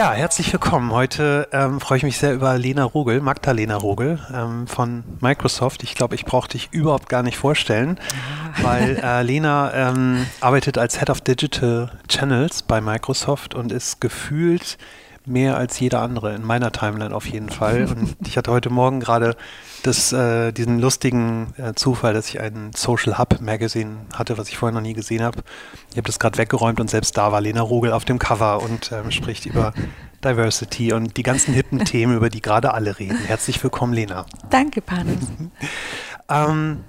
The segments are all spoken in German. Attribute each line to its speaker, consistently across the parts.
Speaker 1: Ja, herzlich willkommen. Heute ähm, freue ich mich sehr über Lena Rogel, Magdalena Rogel ähm, von Microsoft. Ich glaube, ich brauche dich überhaupt gar nicht vorstellen, ja. weil äh, Lena ähm, arbeitet als Head of Digital Channels bei Microsoft und ist gefühlt mehr als jeder andere in meiner Timeline auf jeden Fall. Und ich hatte heute Morgen gerade das, äh, diesen lustigen äh, Zufall, dass ich ein Social Hub Magazine hatte, was ich vorher noch nie gesehen habe. Ich habe das gerade weggeräumt und selbst da war Lena Rogel auf dem Cover und ähm, spricht über Diversity und die ganzen hippen Themen, über die gerade alle reden. Herzlich willkommen, Lena.
Speaker 2: Danke, Panos.
Speaker 1: ähm,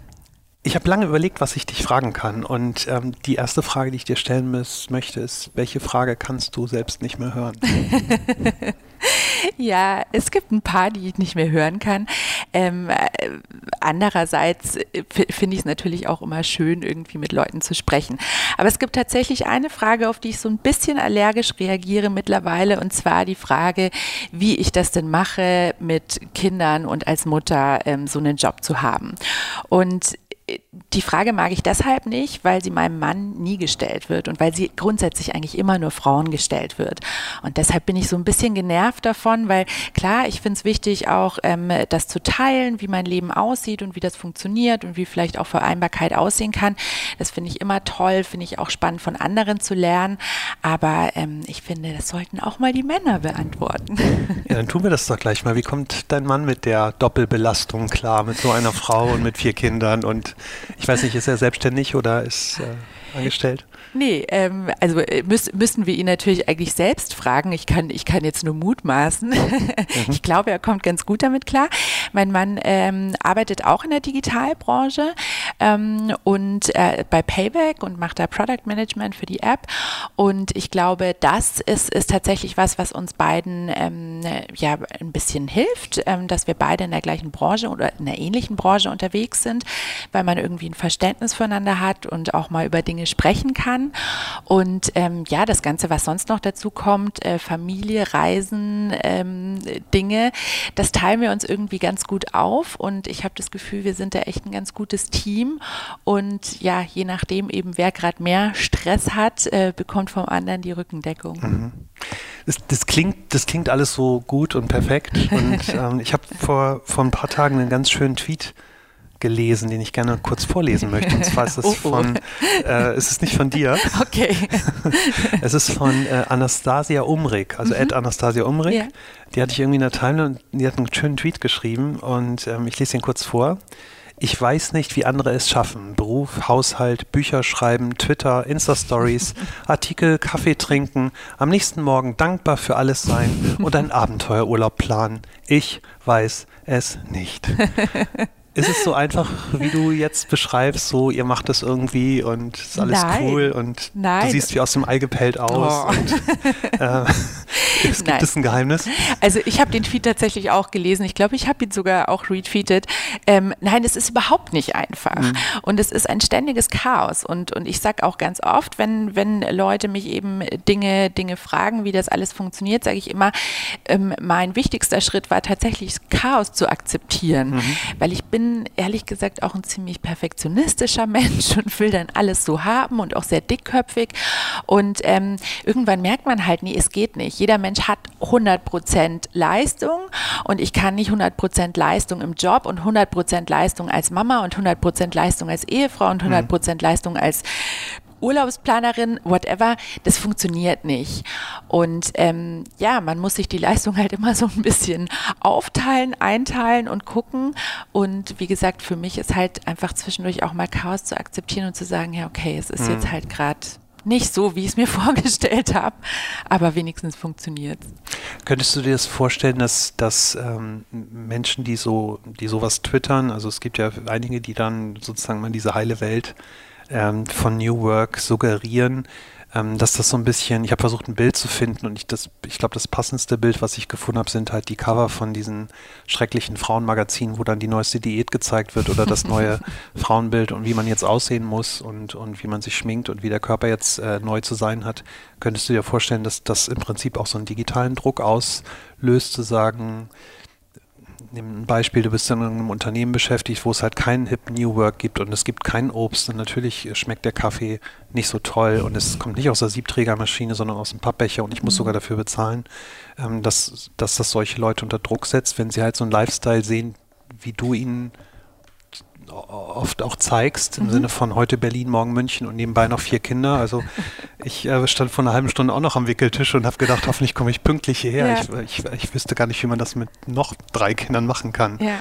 Speaker 1: ich habe lange überlegt, was ich dich fragen kann. Und ähm, die erste Frage, die ich dir stellen muss, möchte, ist, welche Frage kannst du selbst nicht mehr hören?
Speaker 2: ja, es gibt ein paar, die ich nicht mehr hören kann. Ähm, äh, andererseits äh, finde ich es natürlich auch immer schön, irgendwie mit Leuten zu sprechen. Aber es gibt tatsächlich eine Frage, auf die ich so ein bisschen allergisch reagiere mittlerweile, und zwar die Frage, wie ich das denn mache, mit Kindern und als Mutter ähm, so einen Job zu haben. Und die Frage mag ich deshalb nicht, weil sie meinem Mann nie gestellt wird und weil sie grundsätzlich eigentlich immer nur Frauen gestellt wird. Und deshalb bin ich so ein bisschen genervt davon, weil klar, ich finde es wichtig, auch ähm, das zu teilen, wie mein Leben aussieht und wie das funktioniert und wie vielleicht auch Vereinbarkeit aussehen kann. Das finde ich immer toll, finde ich auch spannend von anderen zu lernen. Aber ähm, ich finde, das sollten auch mal die Männer beantworten.
Speaker 1: Ja, dann tun wir das doch gleich mal. Wie kommt dein Mann mit der Doppelbelastung klar, mit so einer Frau und mit vier Kindern und ich weiß nicht, ist er selbstständig oder ist äh, angestellt?
Speaker 2: Nee, ähm, also äh, müß, müssen wir ihn natürlich eigentlich selbst fragen. Ich kann, ich kann jetzt nur mutmaßen. Mhm. Ich glaube, er kommt ganz gut damit klar. Mein Mann ähm, arbeitet auch in der Digitalbranche ähm, und äh, bei Payback und macht da Product Management für die App. Und ich glaube, das ist, ist tatsächlich was, was uns beiden ähm, ja ein bisschen hilft, ähm, dass wir beide in der gleichen Branche oder in der ähnlichen Branche unterwegs sind, weil man irgendwie ein Verständnis füreinander hat und auch mal über Dinge sprechen kann kann. Und ähm, ja, das Ganze, was sonst noch dazu kommt, äh, Familie, Reisen, ähm, Dinge, das teilen wir uns irgendwie ganz gut auf. Und ich habe das Gefühl, wir sind da echt ein ganz gutes Team. Und ja, je nachdem eben, wer gerade mehr Stress hat, äh, bekommt vom anderen die Rückendeckung. Mhm.
Speaker 1: Das, das, klingt, das klingt alles so gut und perfekt. Und ähm, ich habe vor, vor ein paar Tagen einen ganz schönen Tweet gelesen, den ich gerne kurz vorlesen möchte. Und zwar ist es oh, oh. von, äh, es ist nicht von dir.
Speaker 2: Okay.
Speaker 1: es ist von äh, Anastasia Umrig, also mhm. Ed Anastasia Umrig. Ja. Die hatte ich irgendwie in der Timeline und die hat einen schönen Tweet geschrieben und ähm, ich lese den kurz vor. Ich weiß nicht, wie andere es schaffen. Beruf, Haushalt, Bücher schreiben, Twitter, Insta-Stories, Artikel, Kaffee trinken, am nächsten Morgen dankbar für alles sein und einen Abenteuerurlaub planen. Ich weiß es nicht. Ist es so einfach, wie du jetzt beschreibst, so ihr macht das irgendwie und ist alles Nein. cool und Nein. du siehst wie aus dem Ei gepellt aus? Oh. Und, äh, es gibt es ein Geheimnis?
Speaker 2: Also ich habe den Tweet tatsächlich auch gelesen. Ich glaube, ich habe ihn sogar auch retweetet. Ähm, nein, es ist überhaupt nicht einfach. Mhm. Und es ist ein ständiges Chaos. Und, und ich sage auch ganz oft, wenn, wenn Leute mich eben Dinge, Dinge fragen, wie das alles funktioniert, sage ich immer, ähm, mein wichtigster Schritt war tatsächlich Chaos zu akzeptieren. Mhm. Weil ich bin bin ehrlich gesagt auch ein ziemlich perfektionistischer Mensch und will dann alles so haben und auch sehr dickköpfig. Und ähm, irgendwann merkt man halt, nee, es geht nicht. Jeder Mensch hat 100% Leistung und ich kann nicht 100% Leistung im Job und 100% Leistung als Mama und 100% Leistung als Ehefrau und 100% mhm. Leistung als Urlaubsplanerin, whatever, das funktioniert nicht. Und ähm, ja, man muss sich die Leistung halt immer so ein bisschen aufteilen, einteilen und gucken. Und wie gesagt, für mich ist halt einfach zwischendurch auch mal Chaos zu akzeptieren und zu sagen, ja, okay, es ist mhm. jetzt halt gerade nicht so, wie ich es mir vorgestellt habe, aber wenigstens funktioniert
Speaker 1: Könntest du dir das vorstellen, dass, dass ähm, Menschen, die so, die sowas twittern, also es gibt ja einige, die dann sozusagen mal diese heile Welt ähm, von New Work suggerieren, ähm, dass das so ein bisschen, ich habe versucht ein Bild zu finden und ich, ich glaube, das passendste Bild, was ich gefunden habe, sind halt die Cover von diesen schrecklichen Frauenmagazinen, wo dann die neueste Diät gezeigt wird oder das neue Frauenbild und wie man jetzt aussehen muss und, und wie man sich schminkt und wie der Körper jetzt äh, neu zu sein hat. Könntest du dir vorstellen, dass das im Prinzip auch so einen digitalen Druck auslöst, zu sagen, nehmen ein Beispiel, du bist in einem Unternehmen beschäftigt, wo es halt kein Hip New Work gibt und es gibt kein Obst und natürlich schmeckt der Kaffee nicht so toll und es kommt nicht aus der Siebträgermaschine, sondern aus dem Pappbecher und ich muss mhm. sogar dafür bezahlen, ähm, dass, dass das solche Leute unter Druck setzt, wenn sie halt so einen Lifestyle sehen, wie du ihn oft auch zeigst, im mhm. Sinne von heute Berlin, morgen München und nebenbei noch vier Kinder. Also ich äh, stand vor einer halben Stunde auch noch am Wickeltisch und habe gedacht, hoffentlich komme ich pünktlich hierher. Ja. Ich, ich, ich, wüsste gar nicht, wie man das mit noch drei Kindern machen kann.
Speaker 2: Ja.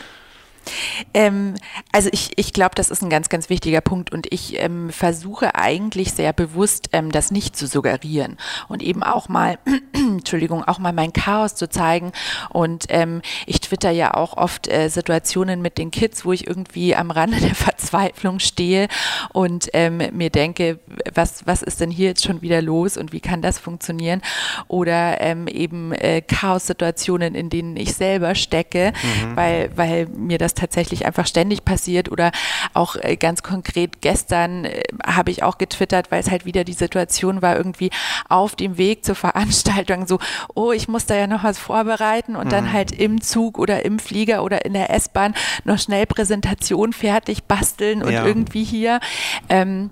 Speaker 2: Ähm, also ich, ich glaube, das ist ein ganz, ganz wichtiger Punkt und ich ähm, versuche eigentlich sehr bewusst, ähm, das nicht zu suggerieren und eben auch mal, Entschuldigung, auch mal mein Chaos zu zeigen und ähm, ich twitter ja auch oft äh, Situationen mit den Kids, wo ich irgendwie am Rande der Verzweiflung stehe und ähm, mir denke, was, was ist denn hier jetzt schon wieder los und wie kann das funktionieren oder ähm, eben äh, Chaos-Situationen, in denen ich selber stecke, mhm. weil, weil mir das tatsächlich einfach ständig passiert oder auch äh, ganz konkret gestern äh, habe ich auch getwittert, weil es halt wieder die Situation war, irgendwie auf dem Weg zur Veranstaltung so, oh, ich muss da ja noch was vorbereiten und mhm. dann halt im Zug oder im Flieger oder in der S-Bahn noch schnell Präsentation fertig basteln und ja. irgendwie hier. Ähm,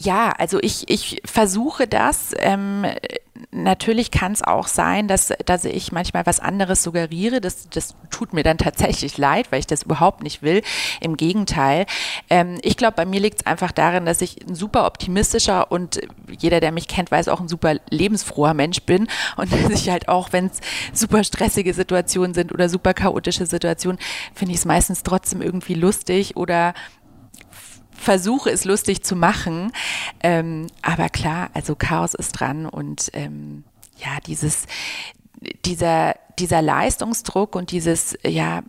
Speaker 2: ja, also ich, ich versuche das. Ähm, natürlich kann es auch sein, dass, dass ich manchmal was anderes suggeriere. Das, das tut mir dann tatsächlich leid, weil ich das überhaupt nicht will. Im Gegenteil. Ähm, ich glaube, bei mir liegt es einfach darin, dass ich ein super optimistischer und jeder, der mich kennt, weiß auch ein super lebensfroher Mensch bin und dass ich halt auch, wenn es super stressige Situationen sind oder super chaotische Situationen, finde ich es meistens trotzdem irgendwie lustig oder versuche es lustig zu machen. Ähm, aber klar, also Chaos ist dran und ähm, ja, dieses, dieser, dieser Leistungsdruck und dieses, ja,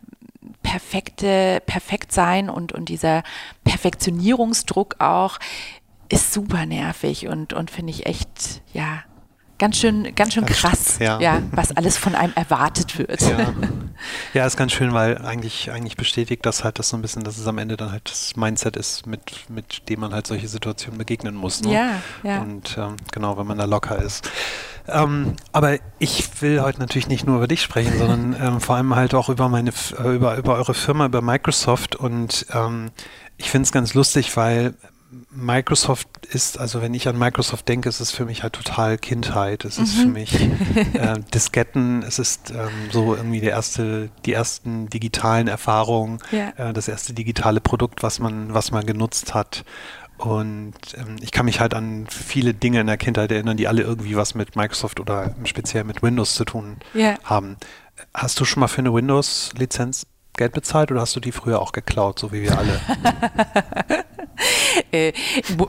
Speaker 2: perfekte, perfekt sein und, und dieser Perfektionierungsdruck auch ist super nervig und, und finde ich echt, ja, ganz schön, ganz schön krass, ja. ja. was alles von einem erwartet wird.
Speaker 1: Ja. ja, ist ganz schön, weil eigentlich, eigentlich bestätigt das halt das so ein bisschen, dass es am Ende dann halt das Mindset ist, mit, mit dem man halt solche Situationen begegnen muss. Ne?
Speaker 2: Ja, ja.
Speaker 1: Und ähm, genau, wenn man da locker ist. Ähm, aber ich will heute natürlich nicht nur über dich sprechen, sondern ähm, vor allem halt auch über meine, über, über eure Firma, über Microsoft und ähm, ich finde es ganz lustig, weil Microsoft ist, also wenn ich an Microsoft denke, ist es für mich halt total Kindheit. Es ist mhm. für mich äh, Disketten, es ist ähm, so irgendwie der erste, die ersten digitalen Erfahrungen, ja. äh, das erste digitale Produkt, was man, was man genutzt hat. Und ähm, ich kann mich halt an viele Dinge in der Kindheit erinnern, die alle irgendwie was mit Microsoft oder speziell mit Windows zu tun ja. haben. Hast du schon mal für eine Windows-Lizenz Geld bezahlt oder hast du die früher auch geklaut, so wie wir alle?
Speaker 2: äh,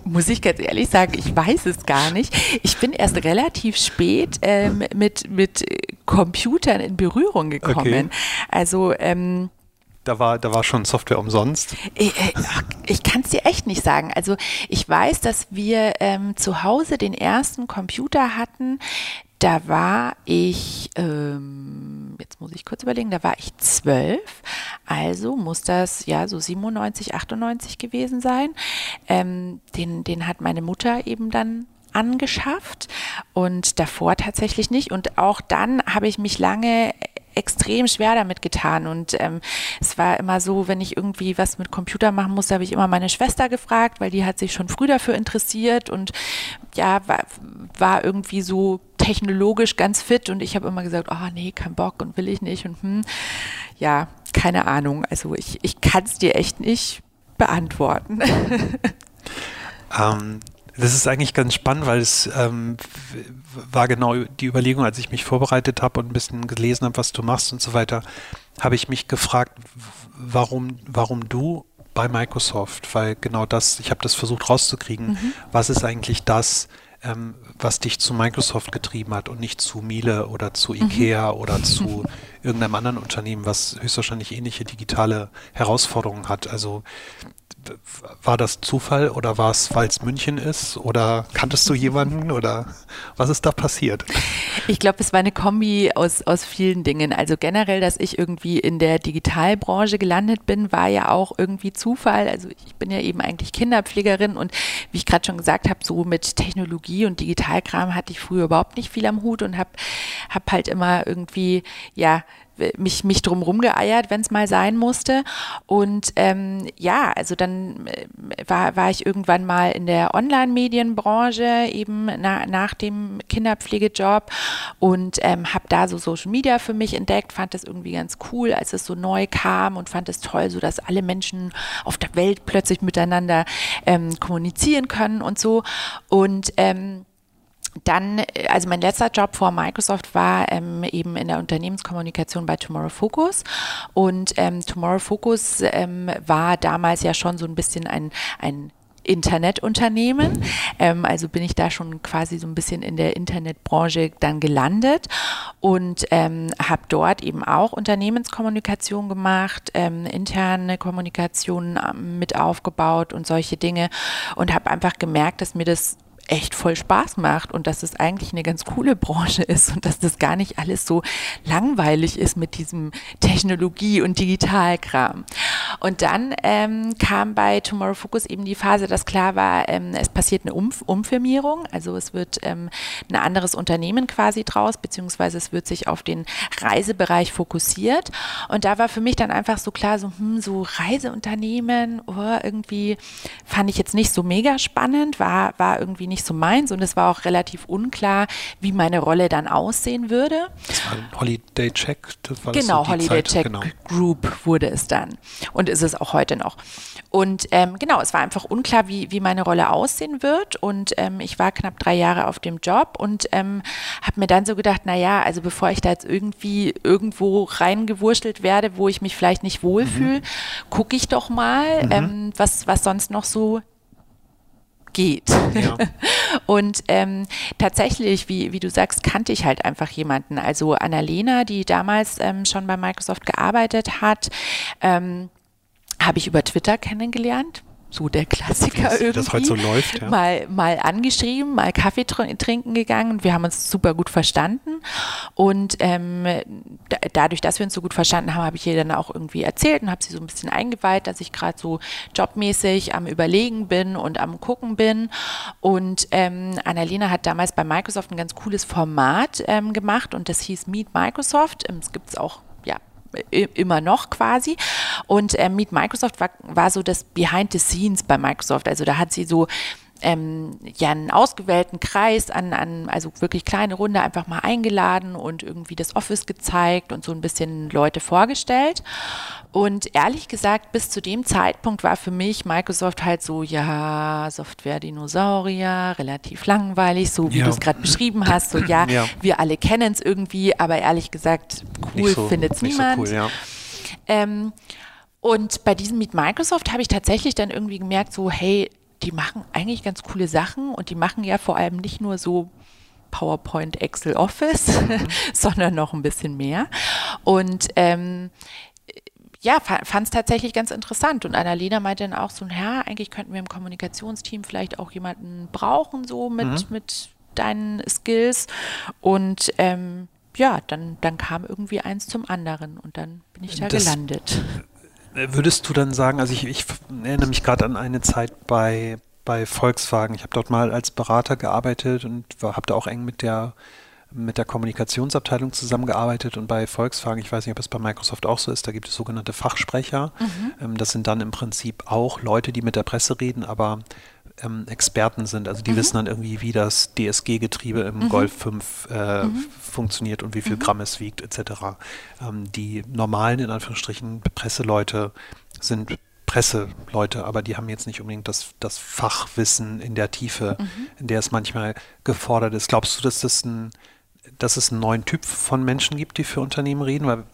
Speaker 2: muss ich ganz ehrlich sagen, ich weiß es gar nicht. Ich bin erst relativ spät ähm, mit, mit Computern in Berührung gekommen. Okay. Also ähm,
Speaker 1: da war, da war schon Software umsonst?
Speaker 2: Ich, äh, ich kann es dir echt nicht sagen. Also ich weiß, dass wir ähm, zu Hause den ersten Computer hatten, da war ich, ähm, jetzt muss ich kurz überlegen, da war ich zwölf, also muss das ja so 97, 98 gewesen sein. Ähm, den, den hat meine Mutter eben dann angeschafft und davor tatsächlich nicht. Und auch dann habe ich mich lange extrem schwer damit getan. Und ähm, es war immer so, wenn ich irgendwie was mit Computer machen musste, habe ich immer meine Schwester gefragt, weil die hat sich schon früh dafür interessiert und ja, war, war irgendwie so technologisch ganz fit und ich habe immer gesagt, oh nee, kein Bock und will ich nicht und hm, ja, keine Ahnung. Also ich, ich kann es dir echt nicht beantworten.
Speaker 1: ähm, das ist eigentlich ganz spannend, weil es ähm, war genau die Überlegung, als ich mich vorbereitet habe und ein bisschen gelesen habe, was du machst und so weiter, habe ich mich gefragt, warum, warum du bei Microsoft, weil genau das, ich habe das versucht rauszukriegen, mhm. was ist eigentlich das, ähm, was dich zu Microsoft getrieben hat und nicht zu Miele oder zu mhm. Ikea mhm. oder zu irgendeinem anderen Unternehmen, was höchstwahrscheinlich ähnliche digitale Herausforderungen hat. Also war das Zufall oder war es, weil es München ist? Oder kanntest du jemanden oder was ist da passiert?
Speaker 2: Ich glaube, es war eine Kombi aus, aus vielen Dingen. Also generell, dass ich irgendwie in der Digitalbranche gelandet bin, war ja auch irgendwie Zufall. Also ich bin ja eben eigentlich Kinderpflegerin und wie ich gerade schon gesagt habe, so mit Technologie und Digitalkram hatte ich früher überhaupt nicht viel am Hut und habe hab halt immer irgendwie, ja, mich, mich drum rumgeeiert, wenn es mal sein musste. Und ähm, ja, also dann äh, war, war ich irgendwann mal in der Online-Medienbranche, eben na, nach dem Kinderpflegejob und ähm, habe da so Social Media für mich entdeckt, fand das irgendwie ganz cool, als es so neu kam und fand es toll, so dass alle Menschen auf der Welt plötzlich miteinander ähm, kommunizieren können und so. Und ähm, dann, äh, also mein letzter Job vor Microsoft war ähm, eben in der Unternehmenskommunikation bei Tomorrow Focus. Und ähm, Tomorrow Focus ähm, war damals ja schon so ein bisschen ein, ein Internetunternehmen. Ähm, also bin ich da schon quasi so ein bisschen in der Internetbranche dann gelandet und ähm, habe dort eben auch Unternehmenskommunikation gemacht, ähm, interne Kommunikation ähm, mit aufgebaut und solche Dinge und habe einfach gemerkt, dass mir das echt voll Spaß macht und dass es eigentlich eine ganz coole Branche ist und dass das gar nicht alles so langweilig ist mit diesem Technologie- und Digitalkram. Und dann ähm, kam bei Tomorrow Focus eben die Phase, dass klar war, ähm, es passiert eine Umf Umfirmierung, also es wird ähm, ein anderes Unternehmen quasi draus, beziehungsweise es wird sich auf den Reisebereich fokussiert. Und da war für mich dann einfach so klar, so, hm, so Reiseunternehmen, oh, irgendwie fand ich jetzt nicht so mega spannend, war, war irgendwie nicht so meins und es war auch relativ unklar, wie meine Rolle dann aussehen würde.
Speaker 1: Das war ein Holiday Check.
Speaker 2: Das war genau, so Holiday Zeit. Check genau. Group wurde es dann und ist es auch heute noch. Und ähm, genau, es war einfach unklar, wie, wie meine Rolle aussehen wird. Und ähm, ich war knapp drei Jahre auf dem Job und ähm, habe mir dann so gedacht, naja, also bevor ich da jetzt irgendwie irgendwo reingewurschtelt werde, wo ich mich vielleicht nicht wohlfühle, mhm. gucke ich doch mal, mhm. ähm, was, was sonst noch so geht. Ja. und ähm, tatsächlich, wie, wie du sagst, kannte ich halt einfach jemanden. Also Annalena, die damals ähm, schon bei Microsoft gearbeitet hat, ähm, habe ich über Twitter kennengelernt so der Klassiker das, irgendwie. Das
Speaker 1: heute so läuft, ja.
Speaker 2: Mal, mal angeschrieben, mal Kaffee trinken gegangen und wir haben uns super gut verstanden. Und ähm, da, dadurch, dass wir uns so gut verstanden haben, habe ich ihr dann auch irgendwie erzählt und habe sie so ein bisschen eingeweiht, dass ich gerade so jobmäßig am Überlegen bin und am Gucken bin. Und ähm, Annalena hat damals bei Microsoft ein ganz cooles Format ähm, gemacht und das hieß Meet Microsoft. Es ähm, gibt es auch immer noch quasi. Und äh, Meet Microsoft war, war so das Behind the Scenes bei Microsoft. Also da hat sie so ähm, ja einen ausgewählten Kreis an, an, also wirklich kleine Runde einfach mal eingeladen und irgendwie das Office gezeigt und so ein bisschen Leute vorgestellt. Und ehrlich gesagt, bis zu dem Zeitpunkt war für mich Microsoft halt so, ja, Software-Dinosaurier, relativ langweilig, so wie ja. du es gerade beschrieben hast, so ja, ja. wir alle kennen es irgendwie, aber ehrlich gesagt, cool so, findet es niemand. So cool, ja. ähm, und bei diesem Meet Microsoft habe ich tatsächlich dann irgendwie gemerkt, so, hey, die machen eigentlich ganz coole Sachen und die machen ja vor allem nicht nur so PowerPoint, Excel, Office, mhm. sondern noch ein bisschen mehr. Und ähm, ja, fand es tatsächlich ganz interessant. Und Annalena meinte dann auch so, ja, eigentlich könnten wir im Kommunikationsteam vielleicht auch jemanden brauchen, so mit, mhm. mit deinen Skills. Und ähm, ja, dann, dann kam irgendwie eins zum anderen und dann bin ich da das, gelandet.
Speaker 1: Würdest du dann sagen, also ich, ich erinnere mich gerade an eine Zeit bei, bei Volkswagen. Ich habe dort mal als Berater gearbeitet und habe da auch eng mit der mit der Kommunikationsabteilung zusammengearbeitet und bei Volkswagen, ich weiß nicht, ob es bei Microsoft auch so ist, da gibt es sogenannte Fachsprecher. Mhm. Ähm, das sind dann im Prinzip auch Leute, die mit der Presse reden, aber ähm, Experten sind. Also die mhm. wissen dann irgendwie, wie das DSG-Getriebe im mhm. Golf 5 äh, mhm. funktioniert und wie viel mhm. Gramm es wiegt, etc. Ähm, die normalen, in Anführungsstrichen, Presseleute sind Presseleute, aber die haben jetzt nicht unbedingt das, das Fachwissen in der Tiefe, mhm. in der es manchmal gefordert ist. Glaubst du, dass das ein dass es einen neuen Typ von Menschen gibt, die für Unternehmen reden? Weil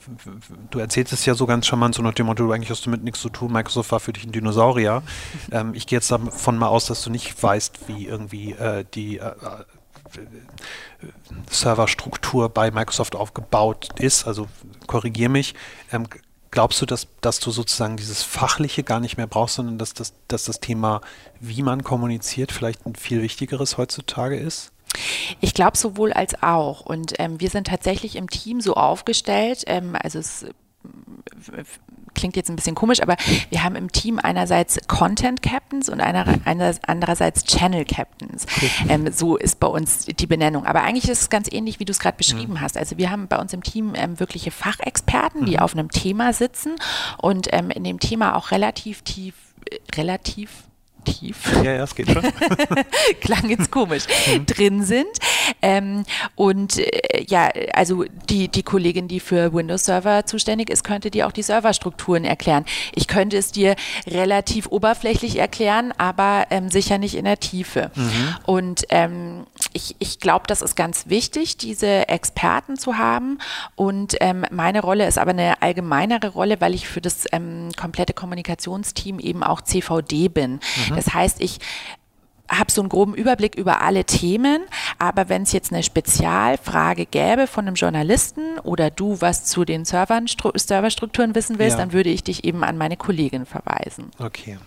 Speaker 1: du erzählst es ja so ganz charmant, so nach dem Motto, eigentlich hast du mit nichts zu tun, Microsoft war für dich ein Dinosaurier. ähm, ich gehe jetzt davon mal aus, dass du nicht weißt, wie irgendwie äh, die äh, äh, Serverstruktur bei Microsoft aufgebaut ist. Also korrigier mich. Ähm, glaubst du, dass, dass du sozusagen dieses Fachliche gar nicht mehr brauchst, sondern dass das, dass das Thema, wie man kommuniziert, vielleicht ein viel wichtigeres heutzutage ist?
Speaker 2: Ich glaube sowohl als auch. Und ähm, wir sind tatsächlich im Team so aufgestellt, ähm, also es klingt jetzt ein bisschen komisch, aber wir haben im Team einerseits Content Captains und einer, einer, andererseits Channel Captains. Ähm, so ist bei uns die Benennung. Aber eigentlich ist es ganz ähnlich, wie du es gerade beschrieben mhm. hast. Also wir haben bei uns im Team ähm, wirkliche Fachexperten, die mhm. auf einem Thema sitzen und ähm, in dem Thema auch relativ tief, äh, relativ tief.
Speaker 1: Ja, ja, es geht schon.
Speaker 2: Klang jetzt komisch. Mhm. drin sind. Ähm, und äh, ja, also die, die Kollegin, die für Windows Server zuständig ist, könnte dir auch die Serverstrukturen erklären. Ich könnte es dir relativ oberflächlich erklären, aber ähm, sicher nicht in der Tiefe. Mhm. Und ähm, ich, ich glaube, das ist ganz wichtig, diese Experten zu haben. Und ähm, meine Rolle ist aber eine allgemeinere Rolle, weil ich für das ähm, komplette Kommunikationsteam eben auch CVD bin. Mhm. Das heißt, ich habe so einen groben Überblick über alle Themen, aber wenn es jetzt eine Spezialfrage gäbe von einem Journalisten oder du was zu den Servern, Serverstrukturen wissen willst, ja. dann würde ich dich eben an meine Kollegin verweisen.
Speaker 1: Okay.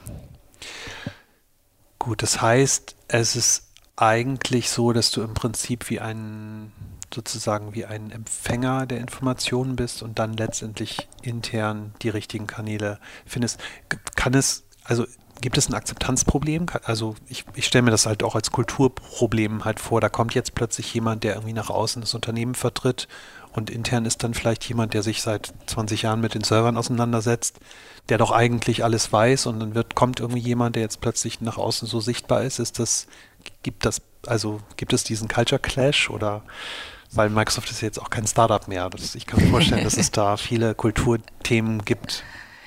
Speaker 1: Gut, das heißt, es ist eigentlich so, dass du im Prinzip wie ein sozusagen wie ein Empfänger der Informationen bist und dann letztendlich intern die richtigen Kanäle findest. Kann es, also Gibt es ein Akzeptanzproblem? Also ich, ich stelle mir das halt auch als Kulturproblem halt vor. Da kommt jetzt plötzlich jemand, der irgendwie nach außen das Unternehmen vertritt und intern ist dann vielleicht jemand, der sich seit 20 Jahren mit den Servern auseinandersetzt, der doch eigentlich alles weiß und dann wird, kommt irgendwie jemand, der jetzt plötzlich nach außen so sichtbar ist. Ist das, gibt das, also gibt es diesen Culture Clash oder weil Microsoft ist jetzt auch kein Startup mehr. Das, ich kann mir vorstellen, dass es da viele Kulturthemen gibt.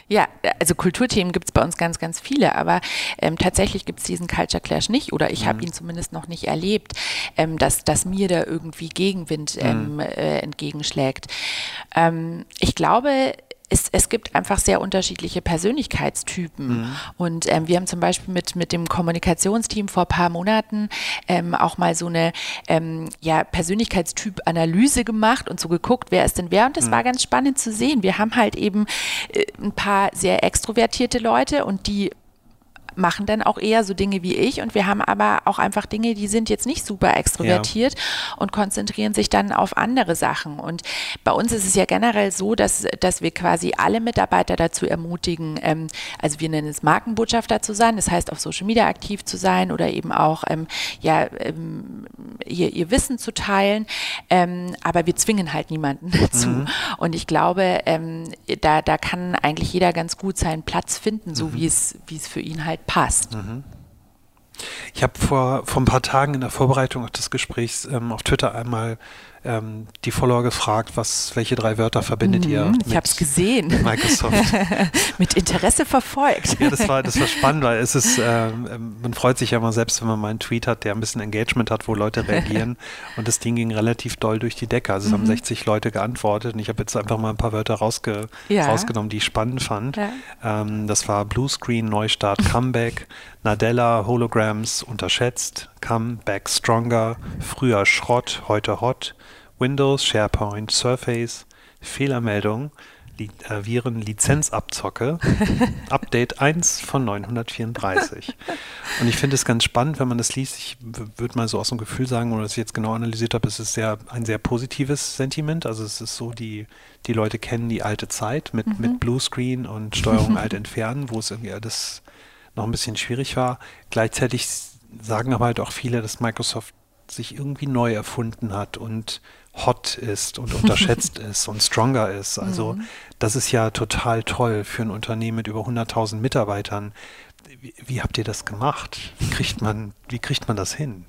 Speaker 2: Ja, also Kulturthemen gibt es bei uns ganz, ganz viele, aber ähm, tatsächlich gibt es diesen Culture Clash nicht oder ich mhm. habe ihn zumindest noch nicht erlebt, ähm, dass, dass mir da irgendwie Gegenwind ähm, mhm. äh, entgegenschlägt. Ähm, ich glaube, es, es gibt einfach sehr unterschiedliche Persönlichkeitstypen. Mhm. Und ähm, wir haben zum Beispiel mit, mit dem Kommunikationsteam vor ein paar Monaten ähm, auch mal so eine ähm, ja, Persönlichkeitstyp-Analyse gemacht und so geguckt, wer ist denn wer. Und das mhm. war ganz spannend zu sehen. Wir haben halt eben äh, ein paar sehr extrovertierte Leute und die machen dann auch eher so Dinge wie ich und wir haben aber auch einfach Dinge, die sind jetzt nicht super extrovertiert ja. und konzentrieren sich dann auf andere Sachen. Und bei uns ist es ja generell so, dass, dass wir quasi alle Mitarbeiter dazu ermutigen, ähm, also wir nennen es Markenbotschafter zu sein, das heißt auf Social Media aktiv zu sein oder eben auch ähm, ja, ähm, ihr, ihr, Wissen zu teilen, ähm, aber wir zwingen halt niemanden dazu. Mhm. Und ich glaube, ähm, da, da kann eigentlich jeder ganz gut seinen Platz finden, so mhm. wie es, wie es für ihn halt passt. Mhm.
Speaker 1: Ich habe vor, vor ein paar Tagen in der Vorbereitung des Gesprächs ähm, auf Twitter einmal ähm, die Follower gefragt, was, welche drei Wörter verbindet mhm, ihr?
Speaker 2: Ich habe es gesehen.
Speaker 1: Microsoft.
Speaker 2: mit Interesse verfolgt.
Speaker 1: Ja, das war, das war spannend, weil es ist, ähm, ähm, man freut sich ja mal selbst, wenn man mal einen Tweet hat, der ein bisschen Engagement hat, wo Leute reagieren. und das Ding ging relativ doll durch die Decke. Also es mhm. haben 60 Leute geantwortet und ich habe jetzt einfach mal ein paar Wörter rausge ja. rausgenommen, die ich spannend fand. Ja. Ähm, das war Bluescreen, Neustart, Comeback, Nadella, Holograms, unterschätzt, Comeback Stronger, früher Schrott, heute Hot, Windows, SharePoint, Surface, Fehlermeldung, Li äh, Viren, Lizenzabzocke, Update 1 von 934. Und ich finde es ganz spannend, wenn man das liest. Ich würde mal so aus dem Gefühl sagen, oder das ich jetzt genau analysiert habe, es ist sehr, ein sehr positives Sentiment. Also es ist so, die, die Leute kennen die alte Zeit mit, mhm. mit Bluescreen und Steuerung alt entfernen, wo es irgendwie alles noch ein bisschen schwierig war. Gleichzeitig sagen aber halt auch viele, dass Microsoft sich irgendwie neu erfunden hat und hot ist und unterschätzt ist und stronger ist. Also mhm. das ist ja total toll für ein Unternehmen mit über 100.000 Mitarbeitern. Wie, wie, habt ihr das gemacht? Wie kriegt man, wie kriegt man das hin?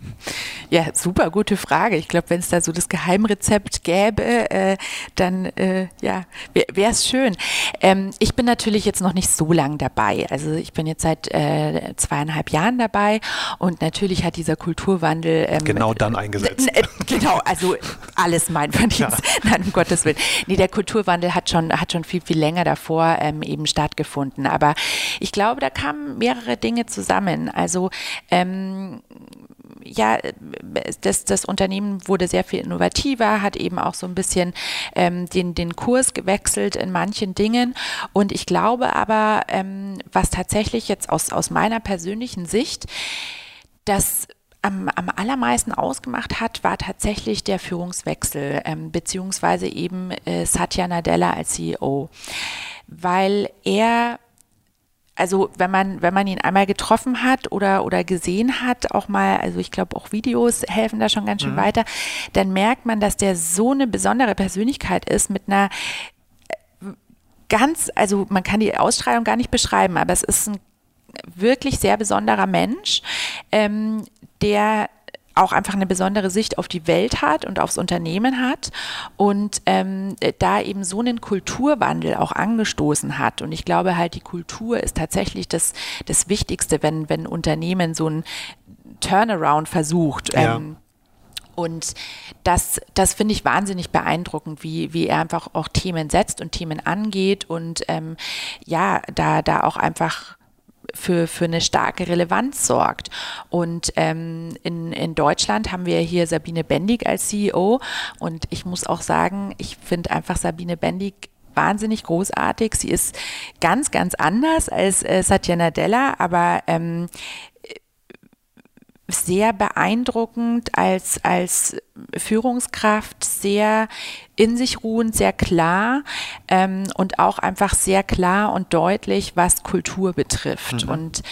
Speaker 2: Ja, super gute Frage. Ich glaube, wenn es da so das Geheimrezept gäbe, äh, dann äh, ja, wäre es schön. Ähm, ich bin natürlich jetzt noch nicht so lang dabei. Also ich bin jetzt seit äh, zweieinhalb Jahren dabei und natürlich hat dieser Kulturwandel
Speaker 1: ähm, genau dann eingesetzt.
Speaker 2: genau, also alles mein Verdienst. Ja. Nein, um Gottes Willen. Nee, der Kulturwandel hat schon, hat schon viel, viel länger davor ähm, eben stattgefunden. Aber ich glaube, da kamen mehrere Dinge zusammen. Also ähm, ja, das, das Unternehmen wurde sehr viel innovativer, hat eben auch so ein bisschen ähm, den, den Kurs gewechselt in manchen Dingen. Und ich glaube aber, ähm, was tatsächlich jetzt aus, aus meiner persönlichen Sicht, dass am, am allermeisten ausgemacht hat, war tatsächlich der Führungswechsel, ähm, beziehungsweise eben äh, Satya Nadella als CEO, weil er also wenn man, wenn man ihn einmal getroffen hat oder, oder gesehen hat, auch mal, also ich glaube auch Videos helfen da schon ganz schön mhm. weiter, dann merkt man, dass der so eine besondere Persönlichkeit ist mit einer äh, ganz, also man kann die Ausstrahlung gar nicht beschreiben, aber es ist ein wirklich sehr besonderer Mensch, ähm, der auch einfach eine besondere Sicht auf die Welt hat und aufs Unternehmen hat und ähm, da eben so einen Kulturwandel auch angestoßen hat. Und ich glaube halt, die Kultur ist tatsächlich das, das Wichtigste, wenn, wenn Unternehmen so ein Turnaround versucht. Ja. Ähm, und das, das finde ich wahnsinnig beeindruckend, wie, wie er einfach auch Themen setzt und Themen angeht und ähm, ja, da, da auch einfach für, für eine starke Relevanz sorgt. Und ähm, in, in Deutschland haben wir hier Sabine Bendig als CEO und ich muss auch sagen, ich finde einfach Sabine Bendig wahnsinnig großartig. Sie ist ganz, ganz anders als äh, Satya Nadella, aber ähm, sehr beeindruckend als, als Führungskraft, sehr in sich ruhend, sehr klar ähm, und auch einfach sehr klar und deutlich, was Kultur betrifft. Mhm. Und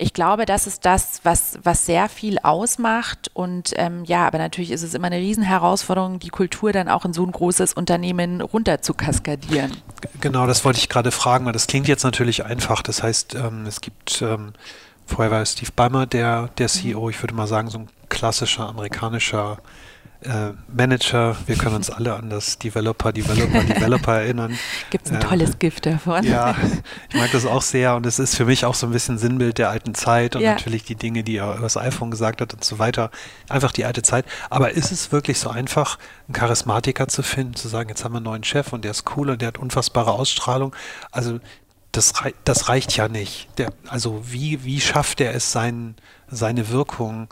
Speaker 2: ich glaube, das ist das, was, was sehr viel ausmacht. Und ähm, ja, aber natürlich ist es immer eine Riesenherausforderung, die Kultur dann auch in so ein großes Unternehmen runter zu kaskadieren.
Speaker 1: Genau, das wollte ich gerade fragen, weil das klingt jetzt natürlich einfach. Das heißt, ähm, es gibt ähm, Vorher war Steve Ballmer der, der CEO, ich würde mal sagen, so ein klassischer amerikanischer äh, Manager. Wir können uns alle an das Developer, Developer, Developer erinnern.
Speaker 2: Gibt es ein äh, tolles Gift davon.
Speaker 1: Ja, ich mag das auch sehr und es ist für mich auch so ein bisschen Sinnbild der alten Zeit und ja. natürlich die Dinge, die er über das iPhone gesagt hat und so weiter. Einfach die alte Zeit. Aber ist es wirklich so einfach, einen Charismatiker zu finden, zu sagen, jetzt haben wir einen neuen Chef und der ist cool und der hat unfassbare Ausstrahlung? Also das, das reicht ja nicht. Der, also wie, wie schafft er es, sein, seine Wirkung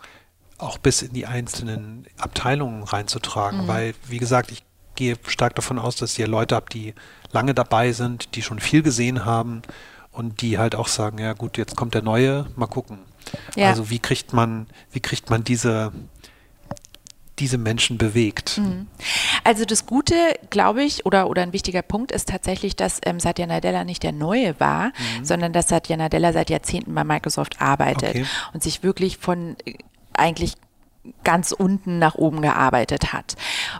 Speaker 1: auch bis in die einzelnen Abteilungen reinzutragen? Mhm. Weil, wie gesagt, ich gehe stark davon aus, dass ihr Leute habt, die lange dabei sind, die schon viel gesehen haben und die halt auch sagen, ja gut, jetzt kommt der neue, mal gucken. Ja. Also wie kriegt man, wie kriegt man diese, diese Menschen bewegt. Mhm.
Speaker 2: Also das Gute, glaube ich, oder, oder ein wichtiger Punkt ist tatsächlich, dass ähm, Satya Nadella nicht der Neue war, mhm. sondern dass Satya Nadella seit Jahrzehnten bei Microsoft arbeitet okay. und sich wirklich von äh, eigentlich ganz unten nach oben gearbeitet hat.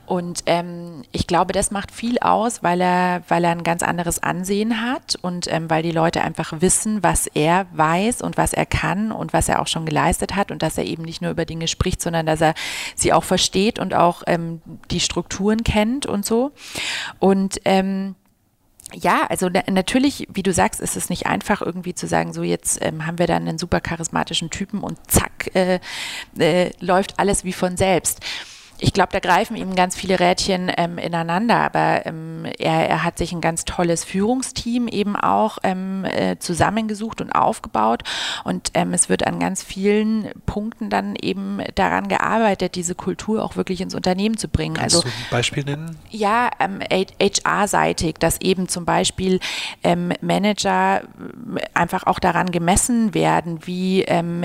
Speaker 2: Und ähm, ich glaube, das macht viel aus, weil er, weil er ein ganz anderes Ansehen hat und ähm, weil die Leute einfach wissen, was er weiß und was er kann und was er auch schon geleistet hat und dass er eben nicht nur über Dinge spricht, sondern dass er sie auch versteht und auch ähm, die Strukturen kennt und so. Und ähm, ja, also natürlich, wie du sagst, ist es nicht einfach irgendwie zu sagen, so jetzt ähm, haben wir dann einen super charismatischen Typen und zack, äh, äh, läuft alles wie von selbst ich glaube, da greifen ihm ganz viele Rädchen ähm, ineinander, aber ähm, er, er, hat sich ein ganz tolles Führungsteam eben auch ähm, äh, zusammengesucht und aufgebaut und ähm, es wird an ganz vielen Punkten dann eben daran gearbeitet, diese Kultur auch wirklich ins Unternehmen zu bringen.
Speaker 1: Kannst also, du ein Beispiel nennen?
Speaker 2: Ja, HR-seitig, ähm, dass eben zum Beispiel ähm, Manager einfach auch daran gemessen werden, wie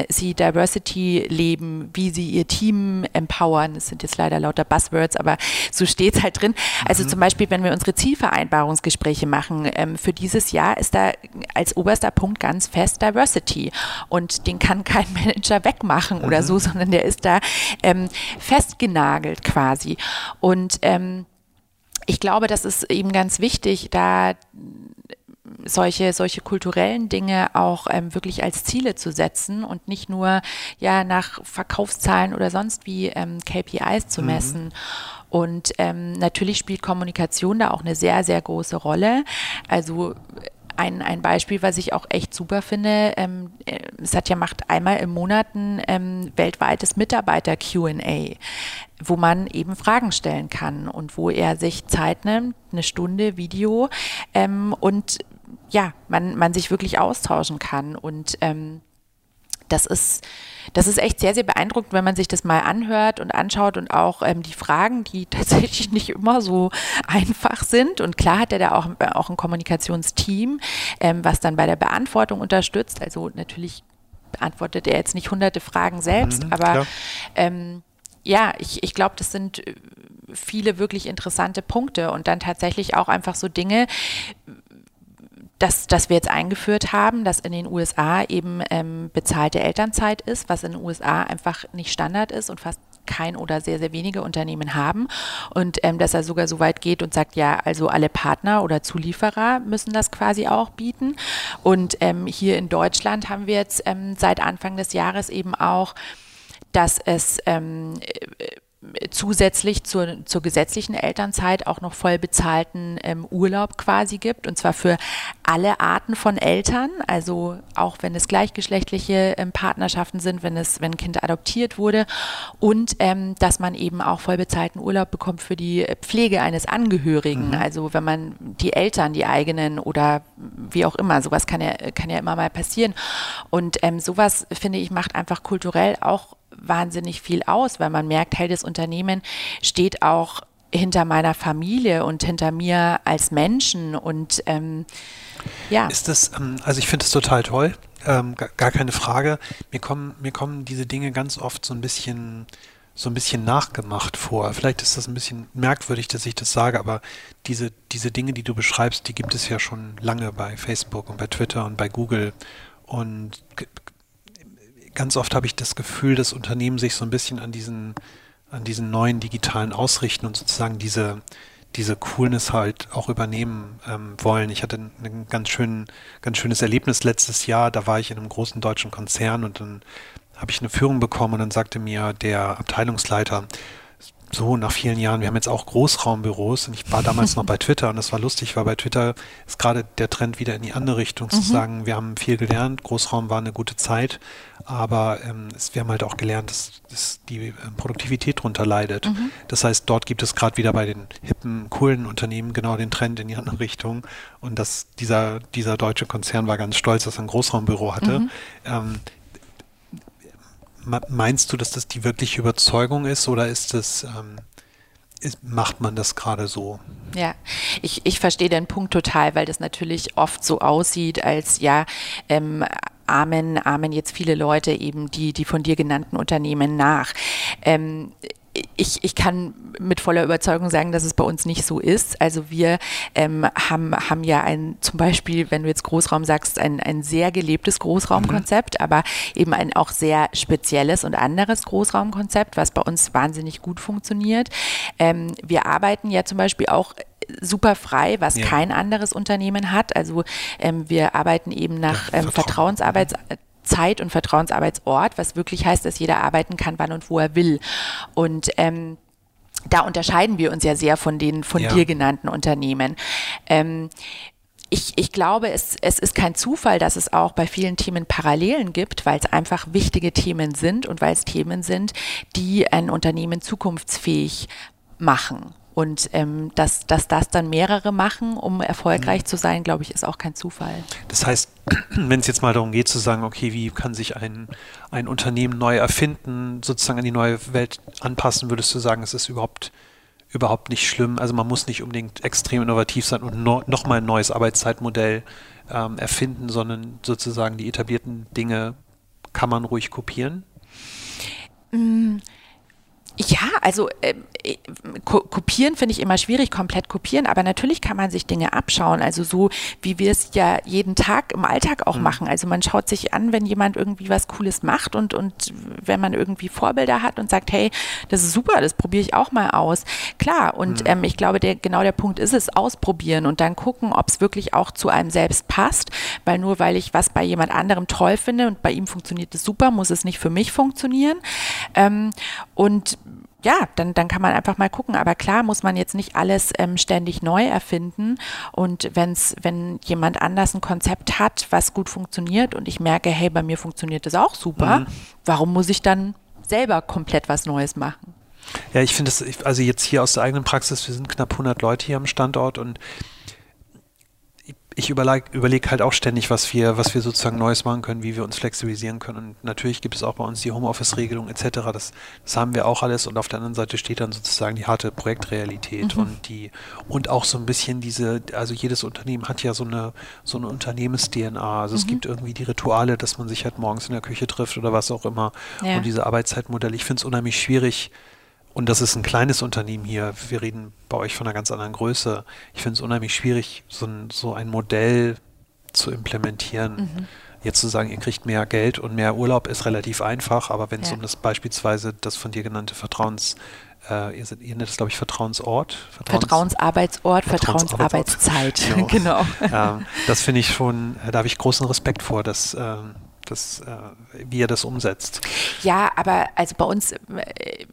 Speaker 2: sie Diversity leben, wie sie ihr Team empowern. Das sind jetzt leider lauter Buzzwords, aber so steht es halt drin. Also mhm. zum Beispiel, wenn wir unsere Zielvereinbarungsgespräche machen, ähm, für dieses Jahr ist da als oberster Punkt ganz fest Diversity. Und den kann kein Manager wegmachen mhm. oder so, sondern der ist da ähm, festgenagelt quasi. Und ähm, ich glaube, das ist eben ganz wichtig, da solche, solche kulturellen Dinge auch ähm, wirklich als Ziele zu setzen und nicht nur ja nach Verkaufszahlen oder sonst wie ähm, KPIs zu mhm. messen. Mhm. Und ähm, natürlich spielt Kommunikation da auch eine sehr, sehr große Rolle. Also ein, ein Beispiel, was ich auch echt super finde, ähm, äh, Satya macht einmal im Monat ein ähm, weltweites Mitarbeiter-QA, wo man eben Fragen stellen kann und wo er sich Zeit nimmt, eine Stunde Video ähm, und ja, man, man sich wirklich austauschen kann. Und ähm, das ist, das ist echt sehr, sehr beeindruckend, wenn man sich das mal anhört und anschaut und auch ähm, die Fragen, die tatsächlich nicht immer so einfach sind. Und klar hat er da auch, auch ein Kommunikationsteam, ähm, was dann bei der Beantwortung unterstützt. Also natürlich beantwortet er jetzt nicht hunderte Fragen selbst, mhm, aber ähm, ja, ich, ich glaube, das sind äh, viele wirklich interessante Punkte und dann tatsächlich auch einfach so Dinge, dass, dass wir jetzt eingeführt haben, dass in den USA eben ähm, bezahlte Elternzeit ist, was in den USA einfach nicht Standard ist und fast kein oder sehr, sehr wenige Unternehmen haben. Und ähm, dass er sogar so weit geht und sagt, ja, also alle Partner oder Zulieferer müssen das quasi auch bieten. Und ähm, hier in Deutschland haben wir jetzt ähm, seit Anfang des Jahres eben auch, dass es ähm, zusätzlich zur, zur gesetzlichen Elternzeit auch noch voll bezahlten ähm, Urlaub quasi gibt. Und zwar für alle Arten von Eltern, also auch wenn es gleichgeschlechtliche ähm, Partnerschaften sind, wenn es wenn ein Kind adoptiert wurde. Und ähm, dass man eben auch voll bezahlten Urlaub bekommt für die Pflege eines Angehörigen, mhm. also wenn man die Eltern, die eigenen oder wie auch immer, sowas kann ja kann ja immer mal passieren. Und ähm, sowas finde ich macht einfach kulturell auch wahnsinnig viel aus, weil man merkt, hey, das Unternehmen steht auch hinter meiner Familie und hinter mir als Menschen und ähm, ja.
Speaker 1: Ist das, ähm, also ich finde es total toll, ähm, gar, keine Frage. Mir kommen, mir kommen diese Dinge ganz oft so ein bisschen so ein bisschen nachgemacht vor. Vielleicht ist das ein bisschen merkwürdig, dass ich das sage, aber diese, diese Dinge, die du beschreibst, die gibt es ja schon lange bei Facebook und bei Twitter und bei Google. Und ganz oft habe ich das Gefühl, dass Unternehmen sich so ein bisschen an diesen, an diesen neuen digitalen ausrichten und sozusagen diese, diese Coolness halt auch übernehmen ähm, wollen. Ich hatte ein ganz, schön, ganz schönes Erlebnis letztes Jahr. Da war ich in einem großen deutschen Konzern und dann habe ich eine Führung bekommen und dann sagte mir der Abteilungsleiter, so nach vielen Jahren, wir haben jetzt auch Großraumbüros und ich war damals noch bei Twitter und das war lustig, weil bei Twitter ist gerade der Trend wieder in die andere Richtung mhm. zu sagen, wir haben viel gelernt, Großraum war eine gute Zeit, aber ähm, es, wir haben halt auch gelernt, dass, dass die äh, Produktivität darunter leidet. Mhm. Das heißt, dort gibt es gerade wieder bei den hippen, coolen Unternehmen genau den Trend in die andere Richtung und dass dieser, dieser deutsche Konzern war ganz stolz, dass er ein Großraumbüro hatte. Mhm. Ähm, Meinst du, dass das die wirkliche Überzeugung ist oder ist das, ähm, ist, macht man das gerade so?
Speaker 2: Ja, ich, ich verstehe den Punkt total, weil das natürlich oft so aussieht, als ja, ähm, ahmen, ahmen jetzt viele Leute eben die, die von dir genannten Unternehmen nach. Ähm, ich, ich kann mit voller Überzeugung sagen, dass es bei uns nicht so ist. Also wir ähm, haben, haben ja ein, zum Beispiel, wenn du jetzt Großraum sagst, ein, ein sehr gelebtes Großraumkonzept, mhm. aber eben ein auch sehr spezielles und anderes Großraumkonzept, was bei uns wahnsinnig gut funktioniert. Ähm, wir arbeiten ja zum Beispiel auch super frei, was ja. kein anderes Unternehmen hat. Also ähm, wir arbeiten eben nach ähm, Vertrauensarbeits Zeit- und Vertrauensarbeitsort, was wirklich heißt, dass jeder arbeiten kann, wann und wo er will. Und ähm, da unterscheiden wir uns ja sehr von den von ja. dir genannten Unternehmen. Ähm, ich, ich glaube, es, es ist kein Zufall, dass es auch bei vielen Themen Parallelen gibt, weil es einfach wichtige Themen sind und weil es Themen sind, die ein Unternehmen zukunftsfähig machen. Und ähm, dass, dass das dann mehrere machen, um erfolgreich mhm. zu sein, glaube ich, ist auch kein Zufall.
Speaker 1: Das heißt, wenn es jetzt mal darum geht zu sagen, okay, wie kann sich ein, ein Unternehmen neu erfinden, sozusagen an die neue Welt anpassen, würdest du sagen, es ist überhaupt, überhaupt nicht schlimm. Also man muss nicht unbedingt extrem innovativ sein und no, nochmal ein neues Arbeitszeitmodell ähm, erfinden, sondern sozusagen die etablierten Dinge kann man ruhig kopieren.
Speaker 2: Mm. Ja, also äh, ko kopieren finde ich immer schwierig, komplett kopieren, aber natürlich kann man sich Dinge abschauen, also so wie wir es ja jeden Tag im Alltag auch mhm. machen. Also man schaut sich an, wenn jemand irgendwie was Cooles macht und, und wenn man irgendwie Vorbilder hat und sagt, hey, das ist super, das probiere ich auch mal aus. Klar, und mhm. ähm, ich glaube, der, genau der Punkt ist es, ausprobieren und dann gucken, ob es wirklich auch zu einem selbst passt, weil nur weil ich was bei jemand anderem toll finde und bei ihm funktioniert es super, muss es nicht für mich funktionieren. Ähm, und ja, dann, dann kann man einfach mal gucken. Aber klar muss man jetzt nicht alles ähm, ständig neu erfinden. Und wenn's, wenn jemand anders ein Konzept hat, was gut funktioniert und ich merke, hey, bei mir funktioniert das auch super, mhm. warum muss ich dann selber komplett was Neues machen?
Speaker 1: Ja, ich finde es, also jetzt hier aus der eigenen Praxis, wir sind knapp 100 Leute hier am Standort und ich überlege überleg halt auch ständig, was wir, was wir sozusagen Neues machen können, wie wir uns flexibilisieren können. Und natürlich gibt es auch bei uns die Homeoffice-Regelung etc. Das, das haben wir auch alles. Und auf der anderen Seite steht dann sozusagen die harte Projektrealität mhm. und die und auch so ein bisschen diese, also jedes Unternehmen hat ja so eine so eine Unternehmens-DNA. Also mhm. es gibt irgendwie die Rituale, dass man sich halt morgens in der Küche trifft oder was auch immer. Ja. Und diese Arbeitszeitmodelle. Ich finde es unheimlich schwierig, und das ist ein kleines Unternehmen hier. Wir reden bei euch von einer ganz anderen Größe. Ich finde es unheimlich schwierig, so ein, so ein Modell zu implementieren. Mhm. Jetzt zu sagen, ihr kriegt mehr Geld und mehr Urlaub ist relativ einfach, aber wenn es ja. um das beispielsweise das von dir genannte Vertrauens, äh, ihr, ihr nennt es glaube ich Vertrauensort,
Speaker 2: Vertrauens Vertrauensarbeitsort, Vertrauensarbeitszeit, genau. genau.
Speaker 1: Ähm, das finde ich schon, da habe ich großen Respekt vor, dass ähm, das, äh, wie ihr das umsetzt.
Speaker 2: Ja, aber also bei uns, äh,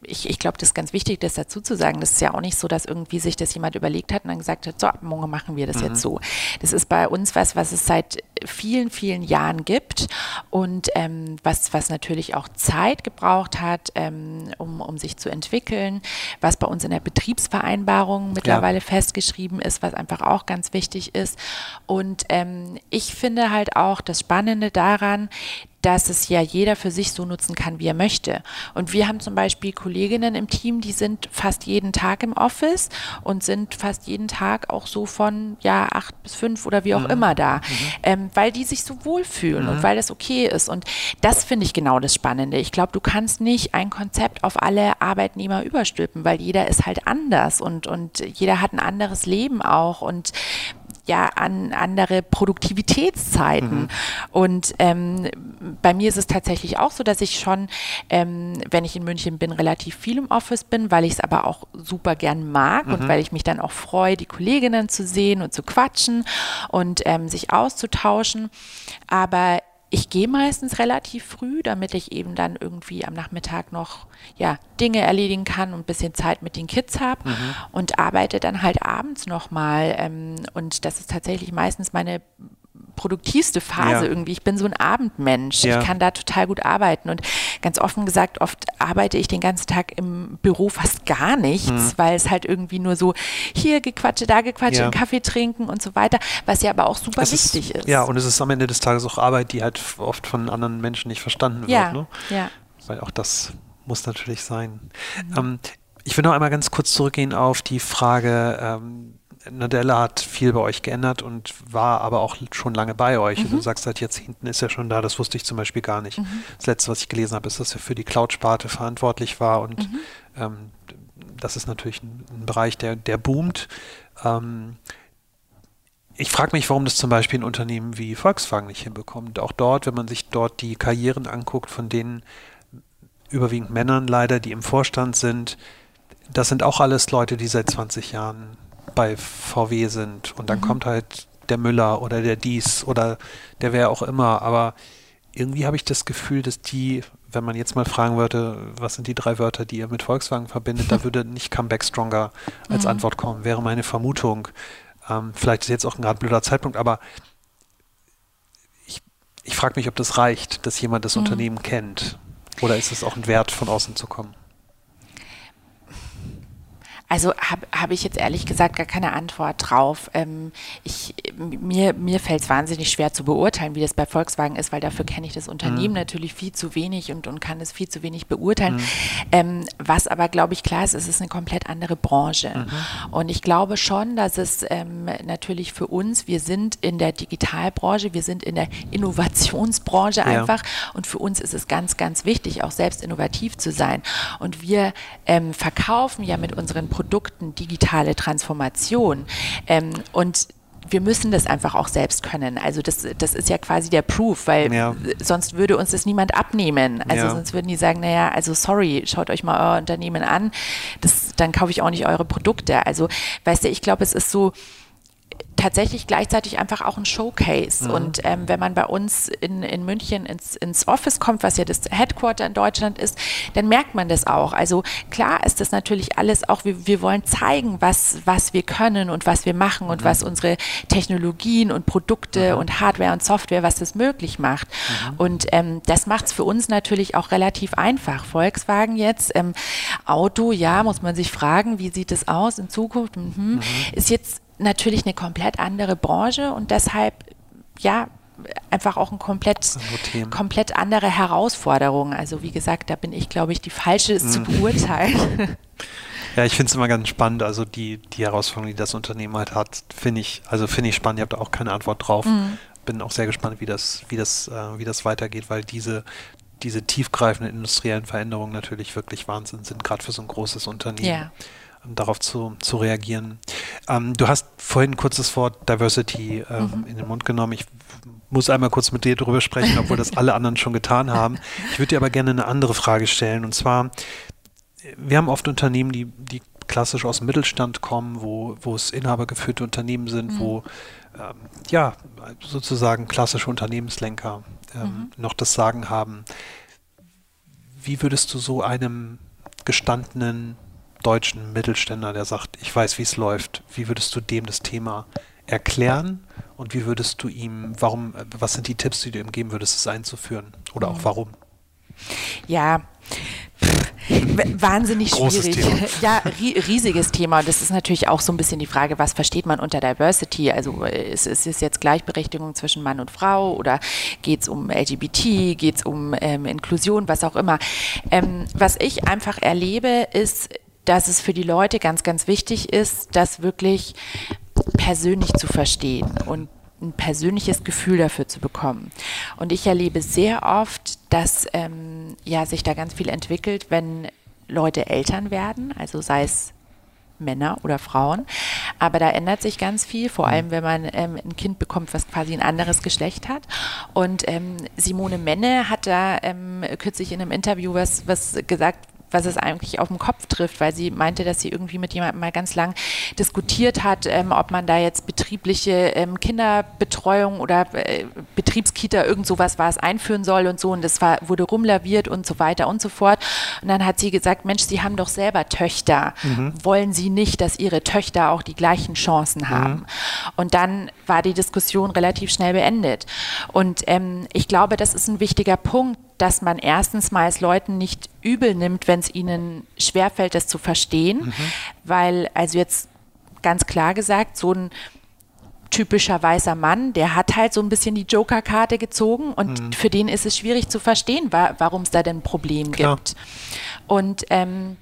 Speaker 2: ich, ich glaube, das ist ganz wichtig, das dazu zu sagen. Das ist ja auch nicht so, dass irgendwie sich das jemand überlegt hat und dann gesagt hat, so, morgen machen wir das mhm. jetzt so. Das ist bei uns was, was es seit vielen, vielen Jahren gibt und ähm, was, was natürlich auch Zeit gebraucht hat, ähm, um, um sich zu entwickeln, was bei uns in der Betriebsvereinbarung mittlerweile ja. festgeschrieben ist, was einfach auch ganz wichtig ist. Und ähm, ich finde halt auch das Spannende daran, dass es ja jeder für sich so nutzen kann, wie er möchte. Und wir haben zum Beispiel Kolleginnen im Team, die sind fast jeden Tag im Office und sind fast jeden Tag auch so von ja acht bis fünf oder wie auch mhm. immer da, mhm. ähm, weil die sich so wohlfühlen mhm. und weil das okay ist. Und das finde ich genau das Spannende. Ich glaube, du kannst nicht ein Konzept auf alle Arbeitnehmer überstülpen, weil jeder ist halt anders und, und jeder hat ein anderes Leben auch. Und ja an andere Produktivitätszeiten. Mhm. Und ähm, bei mir ist es tatsächlich auch so, dass ich schon, ähm, wenn ich in München bin, relativ viel im Office bin, weil ich es aber auch super gern mag mhm. und weil ich mich dann auch freue, die Kolleginnen zu sehen und zu quatschen und ähm, sich auszutauschen. Aber ich gehe meistens relativ früh, damit ich eben dann irgendwie am Nachmittag noch ja, Dinge erledigen kann und ein bisschen Zeit mit den Kids habe mhm. und arbeite dann halt abends nochmal. Ähm, und das ist tatsächlich meistens meine produktivste Phase ja. irgendwie. Ich bin so ein Abendmensch. Ja. Ich kann da total gut arbeiten. Und ganz offen gesagt, oft arbeite ich den ganzen Tag im Büro fast gar nichts, mhm. weil es halt irgendwie nur so hier gequatsche, da gequatsche, ja. Kaffee trinken und so weiter, was ja aber auch super es wichtig ist, ist,
Speaker 1: Ja, und es ist am Ende des Tages auch Arbeit, die halt oft von anderen Menschen nicht verstanden wird.
Speaker 2: Ja,
Speaker 1: ne?
Speaker 2: ja.
Speaker 1: Weil auch das muss natürlich sein. Mhm. Ähm, ich will noch einmal ganz kurz zurückgehen auf die Frage, ähm, Nadella hat viel bei euch geändert und war aber auch schon lange bei euch. Mhm. du sagst, seit Jahrzehnten ist er schon da. Das wusste ich zum Beispiel gar nicht. Mhm. Das letzte, was ich gelesen habe, ist, dass er für die Cloud-Sparte verantwortlich war. Und mhm. ähm, das ist natürlich ein, ein, Bereich, der, der boomt. Ähm, ich frage mich, warum das zum Beispiel ein Unternehmen wie Volkswagen nicht hinbekommt. Auch dort, wenn man sich dort die Karrieren anguckt, von denen überwiegend Männern leider, die im Vorstand sind, das sind auch alles Leute, die seit 20 Jahren bei VW sind und dann mhm. kommt halt der Müller oder der Dies oder der wer auch immer, aber irgendwie habe ich das Gefühl, dass die, wenn man jetzt mal fragen würde, was sind die drei Wörter, die ihr mit Volkswagen verbindet, da würde nicht Comeback Stronger als mhm. Antwort kommen, wäre meine Vermutung. Ähm, vielleicht ist jetzt auch ein gerade blöder Zeitpunkt, aber ich, ich frage mich, ob das reicht, dass jemand das mhm. Unternehmen kennt. Oder ist es auch ein Wert, von außen zu kommen?
Speaker 2: Also habe hab ich jetzt ehrlich gesagt gar keine Antwort drauf. Ähm, ich, mir mir fällt es wahnsinnig schwer zu beurteilen, wie das bei Volkswagen ist, weil dafür kenne ich das Unternehmen mhm. natürlich viel zu wenig und, und kann es viel zu wenig beurteilen. Mhm. Ähm, was aber, glaube ich, klar ist, es ist eine komplett andere Branche. Mhm. Und ich glaube schon, dass es ähm, natürlich für uns, wir sind in der Digitalbranche, wir sind in der Innovationsbranche ja. einfach und für uns ist es ganz, ganz wichtig, auch selbst innovativ zu sein. Und wir ähm, verkaufen ja mit unseren Produkten digitale Transformation. Ähm, und wir müssen das einfach auch selbst können. Also das, das ist ja quasi der Proof, weil ja. sonst würde uns das niemand abnehmen. Also ja. sonst würden die sagen, naja, also sorry, schaut euch mal euer Unternehmen an, das, dann kaufe ich auch nicht eure Produkte. Also weißt du, ich glaube, es ist so, tatsächlich gleichzeitig einfach auch ein Showcase. Mhm. Und ähm, wenn man bei uns in, in München ins, ins Office kommt, was ja das Headquarter in Deutschland ist, dann merkt man das auch. Also klar ist das natürlich alles auch, wir, wir wollen zeigen, was, was wir können und was wir machen und mhm. was unsere Technologien und Produkte mhm. und Hardware und Software, was das möglich macht. Mhm. Und ähm, das macht es für uns natürlich auch relativ einfach. Volkswagen jetzt, ähm, Auto, ja, muss man sich fragen, wie sieht es aus in Zukunft? Mhm. mhm. Ist jetzt natürlich eine komplett andere Branche und deshalb, ja, einfach auch ein komplett, komplett andere Herausforderung. Also wie gesagt, da bin ich, glaube ich, die falsche, es mhm. zu beurteilen.
Speaker 1: Ja, ich finde es immer ganz spannend. Also die, die Herausforderung, die das Unternehmen halt hat, finde ich, also finde ich spannend. Ihr habt da auch keine Antwort drauf. Mhm. Bin auch sehr gespannt, wie das, wie das, äh, wie das weitergeht, weil diese, diese tiefgreifenden industriellen Veränderungen natürlich wirklich Wahnsinn sind, gerade für so ein großes Unternehmen. Ja. Darauf zu, zu reagieren. Ähm, du hast vorhin ein kurzes Wort Diversity ähm, mhm. in den Mund genommen. Ich muss einmal kurz mit dir darüber sprechen, obwohl das alle anderen schon getan haben. Ich würde dir aber gerne eine andere Frage stellen. Und zwar, wir haben oft Unternehmen, die, die klassisch aus dem Mittelstand kommen, wo, wo es inhabergeführte Unternehmen sind, mhm. wo ähm, ja sozusagen klassische Unternehmenslenker ähm, mhm. noch das Sagen haben. Wie würdest du so einem gestandenen deutschen Mittelständler, der sagt, ich weiß, wie es läuft, wie würdest du dem das Thema erklären und wie würdest du ihm, warum, was sind die Tipps, die du ihm geben würdest, es einzuführen oder auch mhm. warum?
Speaker 2: Ja, Wahnsinnig schwierig. Thema. Ja, riesiges Thema. Das ist natürlich auch so ein bisschen die Frage, was versteht man unter Diversity? Also ist, ist es jetzt Gleichberechtigung zwischen Mann und Frau oder geht es um LGBT, geht es um ähm, Inklusion, was auch immer. Ähm, was ich einfach erlebe, ist, dass es für die Leute ganz, ganz wichtig ist, das wirklich persönlich zu verstehen und ein persönliches Gefühl dafür zu bekommen. Und ich erlebe sehr oft, dass ähm, ja, sich da ganz viel entwickelt, wenn Leute Eltern werden, also sei es Männer oder Frauen. Aber da ändert sich ganz viel, vor allem wenn man ähm, ein Kind bekommt, was quasi ein anderes Geschlecht hat. Und ähm, Simone Menne hat da ähm, kürzlich in einem Interview was, was gesagt, was es eigentlich auf den Kopf trifft, weil sie meinte, dass sie irgendwie mit jemandem mal ganz lang diskutiert hat, ähm, ob man da jetzt betriebliche ähm, Kinderbetreuung oder äh, Betriebskita, irgend sowas war es, einführen soll und so. Und das war, wurde rumlaviert und so weiter und so fort. Und dann hat sie gesagt, Mensch, Sie haben doch selber Töchter. Mhm. Wollen Sie nicht, dass Ihre Töchter auch die gleichen Chancen mhm. haben? Mhm. Und dann war die Diskussion relativ schnell beendet. Und ähm, ich glaube, das ist ein wichtiger Punkt, dass man erstens mal es Leuten nicht übel nimmt, wenn es ihnen schwerfällt, das zu verstehen, mhm. weil, also jetzt ganz klar gesagt, so ein typischer weißer Mann, der hat halt so ein bisschen die Joker-Karte gezogen und mhm. für den ist es schwierig zu verstehen, wa warum es da denn ein Problem Klar. gibt. Und ähm,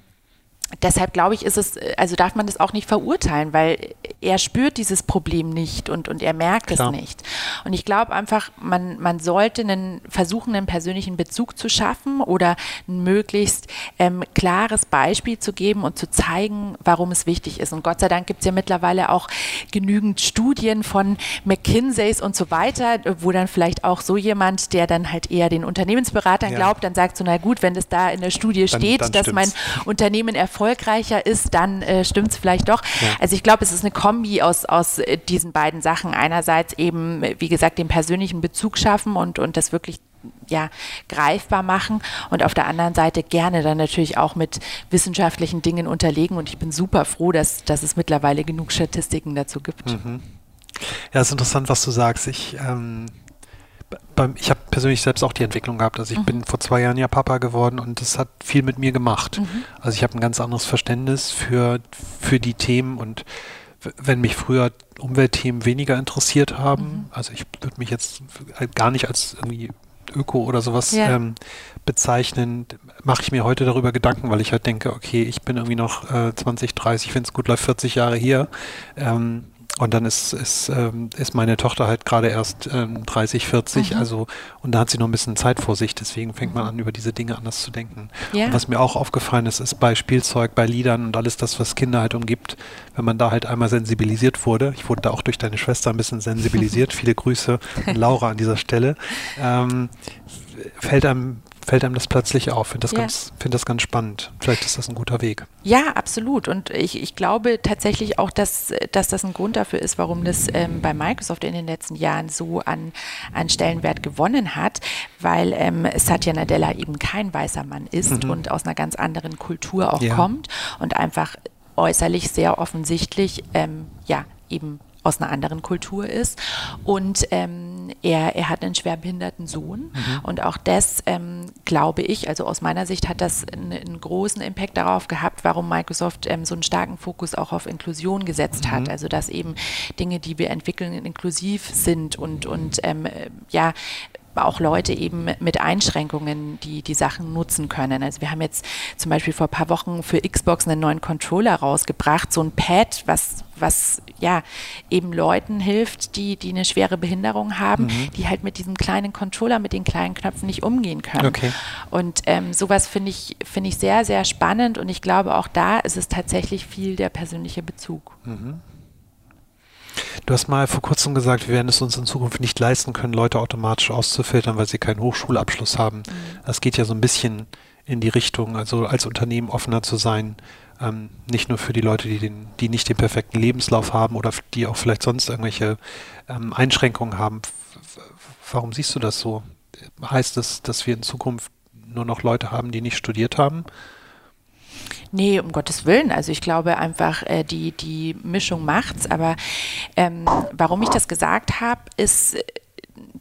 Speaker 2: deshalb glaube ich, ist es, also darf man das auch nicht verurteilen, weil er spürt dieses Problem nicht und, und er merkt Klar. es nicht. Und ich glaube einfach, man, man sollte einen, versuchen, einen persönlichen Bezug zu schaffen oder ein möglichst ähm, klares Beispiel zu geben und zu zeigen, warum es wichtig ist. Und Gott sei Dank gibt es ja mittlerweile auch genügend Studien von McKinseys und so weiter, wo dann vielleicht auch so jemand, der dann halt eher den Unternehmensberatern ja. glaubt, dann sagt so, na gut, wenn das da in der Studie dann, steht, dann dass mein Unternehmen erfolgreich erfolgreicher ist, dann äh, stimmt es vielleicht doch. Ja. Also ich glaube, es ist eine Kombi aus, aus äh, diesen beiden Sachen. Einerseits eben, wie gesagt, den persönlichen Bezug schaffen und, und das wirklich ja, greifbar machen und auf der anderen Seite gerne dann natürlich auch mit wissenschaftlichen Dingen unterlegen. Und ich bin super froh, dass, dass es mittlerweile genug Statistiken dazu gibt.
Speaker 1: Mhm. Ja, es ist interessant, was du sagst. Ich ähm ich habe persönlich selbst auch die Entwicklung gehabt. Also ich mhm. bin vor zwei Jahren ja Papa geworden und das hat viel mit mir gemacht. Mhm. Also ich habe ein ganz anderes Verständnis für, für die Themen und wenn mich früher Umweltthemen weniger interessiert haben, mhm. also ich würde mich jetzt gar nicht als irgendwie Öko oder sowas ja. ähm, bezeichnen, mache ich mir heute darüber Gedanken, weil ich halt denke, okay, ich bin irgendwie noch äh, 20, 30, wenn es gut läuft, 40 Jahre hier. Ähm, und dann ist, ist, ähm, ist meine Tochter halt gerade erst ähm, 30, 40, mhm. also und da hat sie noch ein bisschen Zeit vor sich, deswegen fängt man an, über diese Dinge anders zu denken. Ja. Und was mir auch aufgefallen ist, ist bei Spielzeug, bei Liedern und alles das, was Kinder halt umgibt, wenn man da halt einmal sensibilisiert wurde, ich wurde da auch durch deine Schwester ein bisschen sensibilisiert, viele Grüße an Laura an dieser Stelle, ähm, fällt einem fällt einem das plötzlich auf. Finde das, ja. Ganz, find das ganz spannend. Vielleicht ist das ein guter Weg.
Speaker 2: Ja, absolut. Und ich, ich glaube tatsächlich auch, dass, dass das ein Grund dafür ist, warum das ähm, bei Microsoft in den letzten Jahren so an, an Stellenwert gewonnen hat, weil ähm, Satya Nadella eben kein weißer Mann ist mhm. und aus einer ganz anderen Kultur auch ja. kommt und einfach äußerlich sehr offensichtlich ähm, ja eben aus einer anderen Kultur ist und ähm, er, er hat einen schwerbehinderten Sohn mhm. und auch das ähm, glaube ich, also aus meiner Sicht hat das einen, einen großen Impact darauf gehabt, warum Microsoft ähm, so einen starken Fokus auch auf Inklusion gesetzt mhm. hat. Also dass eben Dinge, die wir entwickeln, inklusiv sind und, und ähm, ja, auch Leute eben mit Einschränkungen, die die Sachen nutzen können. Also wir haben jetzt zum Beispiel vor ein paar Wochen für Xbox einen neuen Controller rausgebracht, so ein Pad, was, was ja eben Leuten hilft, die, die eine schwere Behinderung haben, mhm. die halt mit diesem kleinen Controller, mit den kleinen Knöpfen nicht umgehen können. Okay. Und ähm, sowas finde ich, finde ich sehr, sehr spannend und ich glaube auch da ist es tatsächlich viel der persönliche Bezug. Mhm.
Speaker 1: Du hast mal vor kurzem gesagt, wir werden es uns in Zukunft nicht leisten können, Leute automatisch auszufiltern, weil sie keinen Hochschulabschluss haben. Mhm. Das geht ja so ein bisschen in die Richtung, also als Unternehmen offener zu sein, ähm, nicht nur für die Leute, die, den, die nicht den perfekten Lebenslauf haben oder die auch vielleicht sonst irgendwelche ähm, Einschränkungen haben. Warum siehst du das so? Heißt das, dass wir in Zukunft nur noch Leute haben, die nicht studiert haben?
Speaker 2: Nee, um Gottes Willen. Also ich glaube einfach, äh, die, die Mischung macht's. Aber ähm, warum ich das gesagt habe, ist,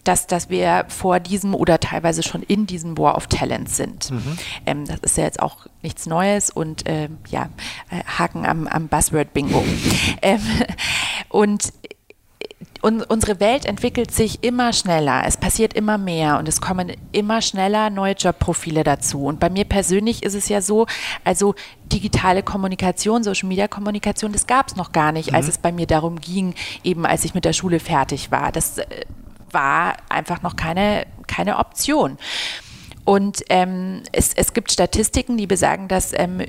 Speaker 2: dass, dass wir vor diesem oder teilweise schon in diesem War of Talents sind. Mhm. Ähm, das ist ja jetzt auch nichts Neues und ähm, ja, äh, Haken am, am Buzzword-Bingo. ähm, und und unsere Welt entwickelt sich immer schneller, es passiert immer mehr und es kommen immer schneller neue Jobprofile dazu. Und bei mir persönlich ist es ja so, also digitale Kommunikation, Social Media Kommunikation, das gab es noch gar nicht, mhm. als es bei mir darum ging, eben als ich mit der Schule fertig war. Das äh, war einfach noch keine, keine Option. Und ähm, es, es gibt Statistiken, die besagen, dass ähm,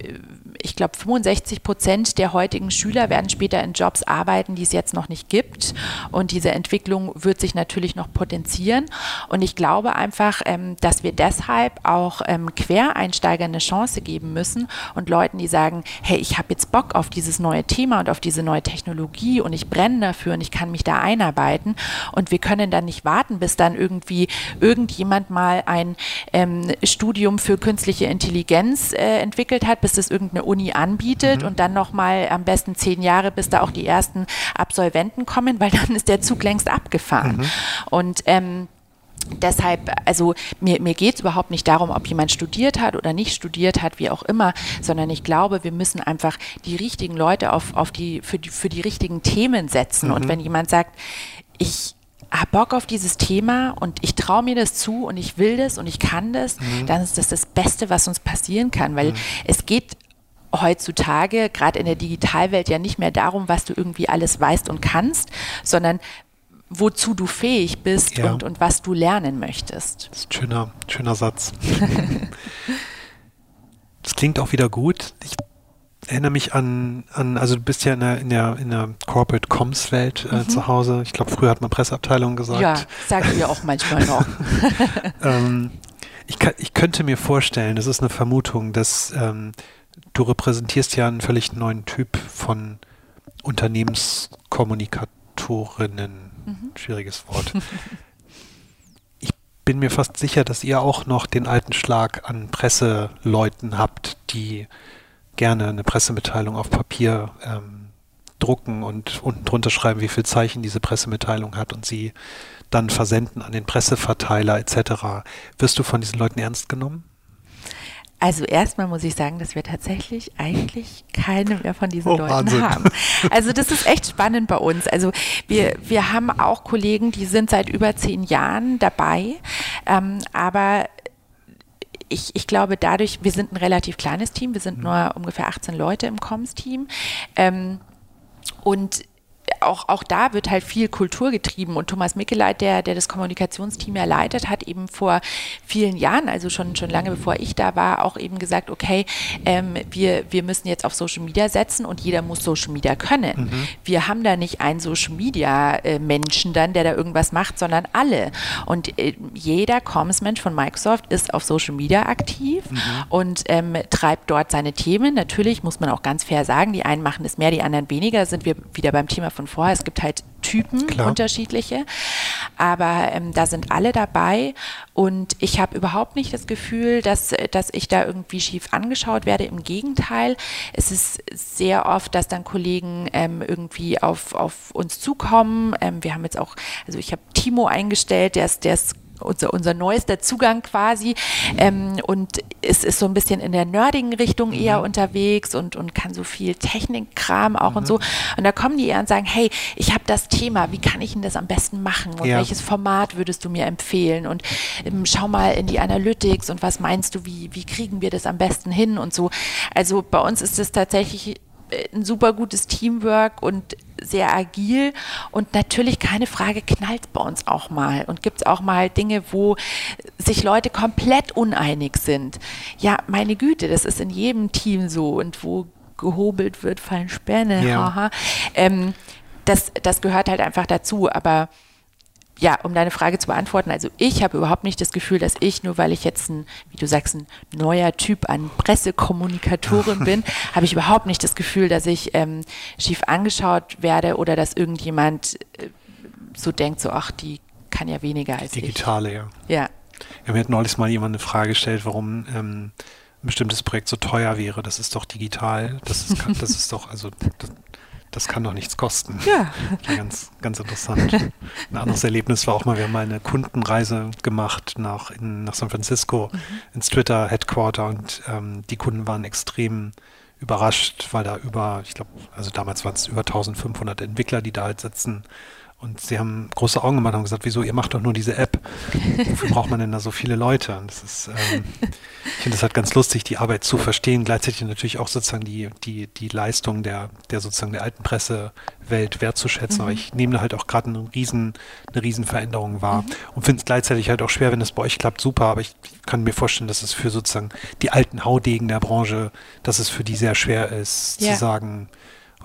Speaker 2: ich glaube, 65 Prozent der heutigen Schüler werden später in Jobs arbeiten, die es jetzt noch nicht gibt. Und diese Entwicklung wird sich natürlich noch potenzieren. Und ich glaube einfach, ähm, dass wir deshalb auch ähm, Quereinsteigern eine Chance geben müssen und Leuten, die sagen, hey, ich habe jetzt Bock auf dieses neue Thema und auf diese neue Technologie und ich brenne dafür und ich kann mich da einarbeiten. Und wir können dann nicht warten, bis dann irgendwie irgendjemand mal ein ähm, Studium für künstliche Intelligenz äh, entwickelt hat, bis das irgendeine Uni anbietet mhm. und dann nochmal am besten zehn Jahre, bis da auch die ersten Absolventen kommen, weil dann ist der Zug längst abgefahren. Mhm. Und ähm, Deshalb, also mir, mir geht es überhaupt nicht darum, ob jemand studiert hat oder nicht studiert hat, wie auch immer, sondern ich glaube, wir müssen einfach die richtigen Leute auf, auf die, für, die, für die richtigen Themen setzen. Mhm. Und wenn jemand sagt, ich habe Bock auf dieses Thema und ich traue mir das zu und ich will das und ich kann das, mhm. dann ist das das Beste, was uns passieren kann, weil mhm. es geht heutzutage, gerade in der Digitalwelt, ja nicht mehr darum, was du irgendwie alles weißt und kannst, sondern wozu du fähig bist ja. und, und was du lernen möchtest.
Speaker 1: Das ist ein schöner, schöner Satz. das klingt auch wieder gut. Ich erinnere mich an, an also du bist ja in der, in der, in der Corporate Comms Welt äh, mhm. zu Hause. Ich glaube, früher hat man Presseabteilung gesagt. Ja,
Speaker 2: sagen wir auch manchmal noch.
Speaker 1: ähm, ich, kann, ich könnte mir vorstellen, das ist eine Vermutung, dass ähm, du repräsentierst ja einen völlig neuen Typ von Unternehmenskommunikatorinnen. Mhm. Schwieriges Wort. ich bin mir fast sicher, dass ihr auch noch den alten Schlag an Presseleuten habt, die gerne eine Pressemitteilung auf Papier ähm, drucken und unten drunter schreiben, wie viel Zeichen diese Pressemitteilung hat und sie dann versenden an den Presseverteiler etc. Wirst du von diesen Leuten ernst genommen?
Speaker 2: Also erstmal muss ich sagen, dass wir tatsächlich eigentlich keine mehr von diesen oh, Leuten Wahnsinn. haben. Also das ist echt spannend bei uns. Also wir, wir haben auch Kollegen, die sind seit über zehn Jahren dabei, ähm, aber ich, ich glaube dadurch, wir sind ein relativ kleines Team, wir sind mhm. nur ungefähr 18 Leute im Comms-Team ähm, und auch, auch da wird halt viel Kultur getrieben. Und Thomas Mickeleit, der, der das Kommunikationsteam ja leitet, hat eben vor vielen Jahren, also schon, schon lange bevor ich da war, auch eben gesagt, okay, ähm, wir, wir müssen jetzt auf Social Media setzen und jeder muss Social Media können. Mhm. Wir haben da nicht einen Social Media äh, Menschen dann, der da irgendwas macht, sondern alle. Und äh, jeder Commsmensch von Microsoft ist auf Social Media aktiv mhm. und ähm, treibt dort seine Themen. Natürlich muss man auch ganz fair sagen, die einen machen es mehr, die anderen weniger, sind wir wieder beim Thema von vor. Es gibt halt Typen, Klar. unterschiedliche. Aber ähm, da sind alle dabei und ich habe überhaupt nicht das Gefühl, dass, dass ich da irgendwie schief angeschaut werde. Im Gegenteil, es ist sehr oft, dass dann Kollegen ähm, irgendwie auf, auf uns zukommen. Ähm, wir haben jetzt auch, also ich habe Timo eingestellt, der ist, der ist unser, unser neuester Zugang quasi. Ähm, und es ist so ein bisschen in der nerdigen Richtung eher mhm. unterwegs und, und kann so viel Technikkram auch mhm. und so. Und da kommen die eher und sagen, hey, ich habe das Thema, wie kann ich denn das am besten machen? Und ja. welches Format würdest du mir empfehlen? Und ähm, schau mal in die Analytics und was meinst du, wie, wie kriegen wir das am besten hin und so. Also bei uns ist es tatsächlich ein super gutes Teamwork und sehr agil. Und natürlich keine Frage, knallt bei uns auch mal. Und gibt es auch mal Dinge, wo sich Leute komplett uneinig sind. Ja, meine Güte, das ist in jedem Team so. Und wo gehobelt wird, fallen Späne, ja. Ähm, das, das gehört halt einfach dazu, aber ja, um deine Frage zu beantworten, also ich habe überhaupt nicht das Gefühl, dass ich, nur weil ich jetzt ein, wie du sagst, ein neuer Typ an Pressekommunikatorin bin, habe ich überhaupt nicht das Gefühl, dass ich ähm, schief angeschaut werde oder dass irgendjemand äh, so denkt, so, ach, die kann ja weniger als
Speaker 1: Digitale,
Speaker 2: ich.
Speaker 1: ja.
Speaker 2: Ja.
Speaker 1: Ja, mir hat neulich mal jemand eine Frage gestellt, warum ähm, ein bestimmtes Projekt so teuer wäre. Das ist doch digital. Das ist, das ist doch, also das, das kann doch nichts kosten.
Speaker 2: Ja.
Speaker 1: Ganz, ganz interessant. Ein anderes Erlebnis war auch mal, wir haben mal eine Kundenreise gemacht nach, in, nach San Francisco mhm. ins Twitter-Headquarter und ähm, die Kunden waren extrem überrascht, weil da über, ich glaube, also damals waren es über 1500 Entwickler, die da halt sitzen und sie haben große Augen gemacht und gesagt, wieso, ihr macht doch nur diese App. Wofür braucht man denn da so viele Leute? Und das ist, ähm, ich finde es halt ganz lustig, die Arbeit zu verstehen, gleichzeitig natürlich auch sozusagen die, die, die Leistung der, der sozusagen der alten Pressewelt wertzuschätzen. Mhm. Aber ich nehme da halt auch gerade eine riesen, eine riesen Veränderung wahr mhm. und finde es gleichzeitig halt auch schwer, wenn es bei euch klappt, super, aber ich kann mir vorstellen, dass es für sozusagen die alten Haudegen der Branche, dass es für die sehr schwer ist, ja. zu sagen,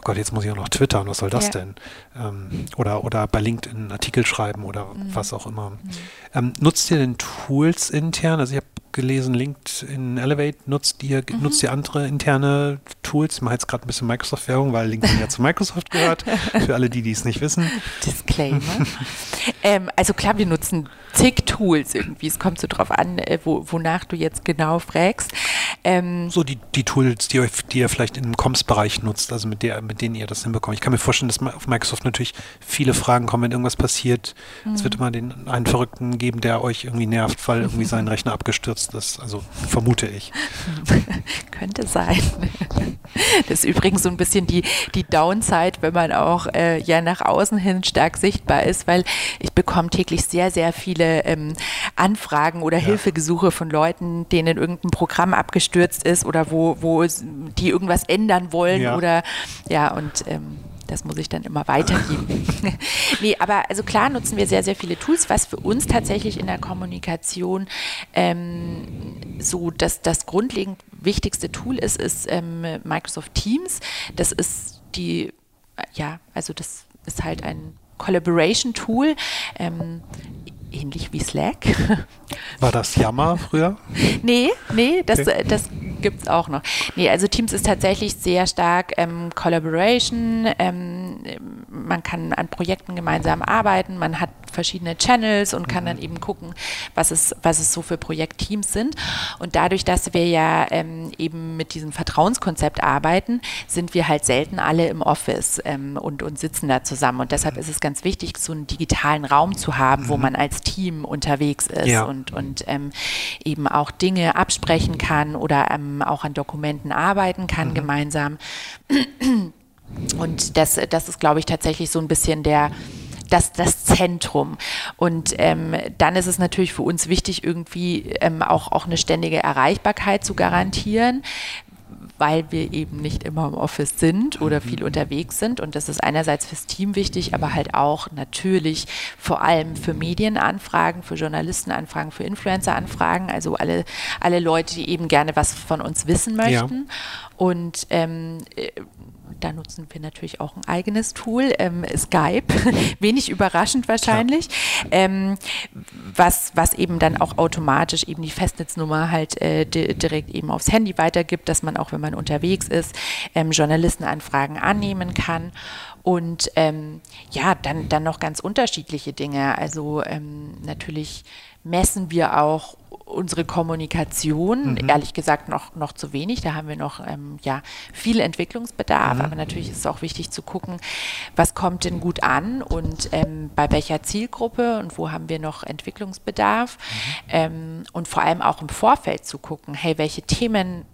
Speaker 1: oh Gott, jetzt muss ich auch noch twittern, was soll das ja. denn? Ähm, oder, oder bei LinkedIn einen Artikel schreiben oder mhm. was auch immer. Mhm. Ähm, nutzt ihr denn Tools intern? Also ich habe gelesen, LinkedIn Elevate nutzt ihr, mhm. nutzt ihr andere interne Tools? Ich mache jetzt gerade ein bisschen Microsoft-Werbung, weil LinkedIn ja zu Microsoft gehört. Für alle, die es nicht wissen.
Speaker 2: Disclaimer. ähm, also klar, wir nutzen zig Tools irgendwie. Es kommt so drauf an, äh, wo, wonach du jetzt genau fragst.
Speaker 1: Ähm, so die, die Tools, die, die ihr vielleicht im Comms-Bereich nutzt, also mit, der, mit denen ihr das hinbekommt. Ich kann mir vorstellen, dass auf Microsoft natürlich viele Fragen kommen, wenn irgendwas passiert. Mhm. Es wird immer den einen Verrückten geben, der euch irgendwie nervt, weil irgendwie sein Rechner abgestürzt ist. Also vermute ich.
Speaker 2: Könnte sein. Das ist übrigens so ein bisschen die, die Downside, wenn man auch äh, ja nach außen hin stark sichtbar ist, weil ich bekomme täglich sehr, sehr viele ähm, Anfragen oder ja. Hilfegesuche von Leuten, denen irgendein Programm abgestürzt ist oder wo, wo die irgendwas ändern wollen ja. oder ja und ähm, das muss ich dann immer weitergeben. nee, aber also klar nutzen wir sehr, sehr viele Tools, was für uns tatsächlich in der Kommunikation ähm, so dass das grundlegend wichtigste Tool ist, ist ähm, Microsoft Teams. Das ist die, ja, also das ist halt ein Collaboration-Tool. Ähm, ähnlich wie Slack.
Speaker 1: War das Yammer früher?
Speaker 2: nee, nee, das, okay. das gibt es auch noch. Nee, also Teams ist tatsächlich sehr stark ähm, Collaboration. Ähm, man kann an Projekten gemeinsam arbeiten, man hat verschiedene Channels und kann mhm. dann eben gucken, was es, was es so für Projektteams sind. Und dadurch, dass wir ja ähm, eben mit diesem Vertrauenskonzept arbeiten, sind wir halt selten alle im Office ähm, und, und sitzen da zusammen. Und deshalb ist es ganz wichtig, so einen digitalen Raum zu haben, wo mhm. man als Team unterwegs ist ja. und, und ähm, eben auch Dinge absprechen kann oder ähm, auch an Dokumenten arbeiten kann mhm. gemeinsam. Und das, das ist, glaube ich, tatsächlich so ein bisschen der, das, das Zentrum. Und ähm, dann ist es natürlich für uns wichtig, irgendwie ähm, auch, auch eine ständige Erreichbarkeit zu garantieren weil wir eben nicht immer im Office sind oder mhm. viel unterwegs sind. Und das ist einerseits fürs Team wichtig, aber halt auch natürlich vor allem für Medienanfragen, für Journalistenanfragen, für Influenceranfragen, also alle, alle Leute, die eben gerne was von uns wissen möchten. Ja. Und ähm, äh, da nutzen wir natürlich auch ein eigenes Tool, ähm, Skype, wenig überraschend wahrscheinlich, ähm, was, was eben dann auch automatisch eben die Festnetznummer halt äh, direkt eben aufs Handy weitergibt, dass man auch, wenn man unterwegs ist, ähm, Journalistenanfragen annehmen kann. Und ähm, ja, dann, dann noch ganz unterschiedliche Dinge. Also ähm, natürlich messen wir auch unsere Kommunikation, mhm. ehrlich gesagt noch, noch zu wenig. Da haben wir noch ähm, ja, viel Entwicklungsbedarf, mhm. aber natürlich ist es auch wichtig zu gucken, was kommt denn gut an und ähm, bei welcher Zielgruppe und wo haben wir noch Entwicklungsbedarf. Mhm. Ähm, und vor allem auch im Vorfeld zu gucken, hey, welche Themen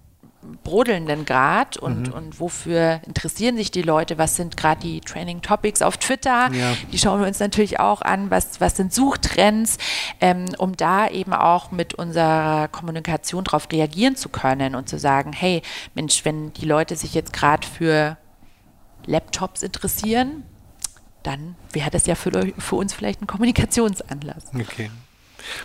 Speaker 2: brodelnden Grad und, mhm. und wofür interessieren sich die Leute, was sind gerade die Training Topics auf Twitter, ja. die schauen wir uns natürlich auch an, was, was sind Suchtrends, ähm, um da eben auch mit unserer Kommunikation darauf reagieren zu können und zu sagen, hey Mensch, wenn die Leute sich jetzt gerade für Laptops interessieren, dann wäre das ja für, für uns vielleicht ein Kommunikationsanlass.
Speaker 1: Okay.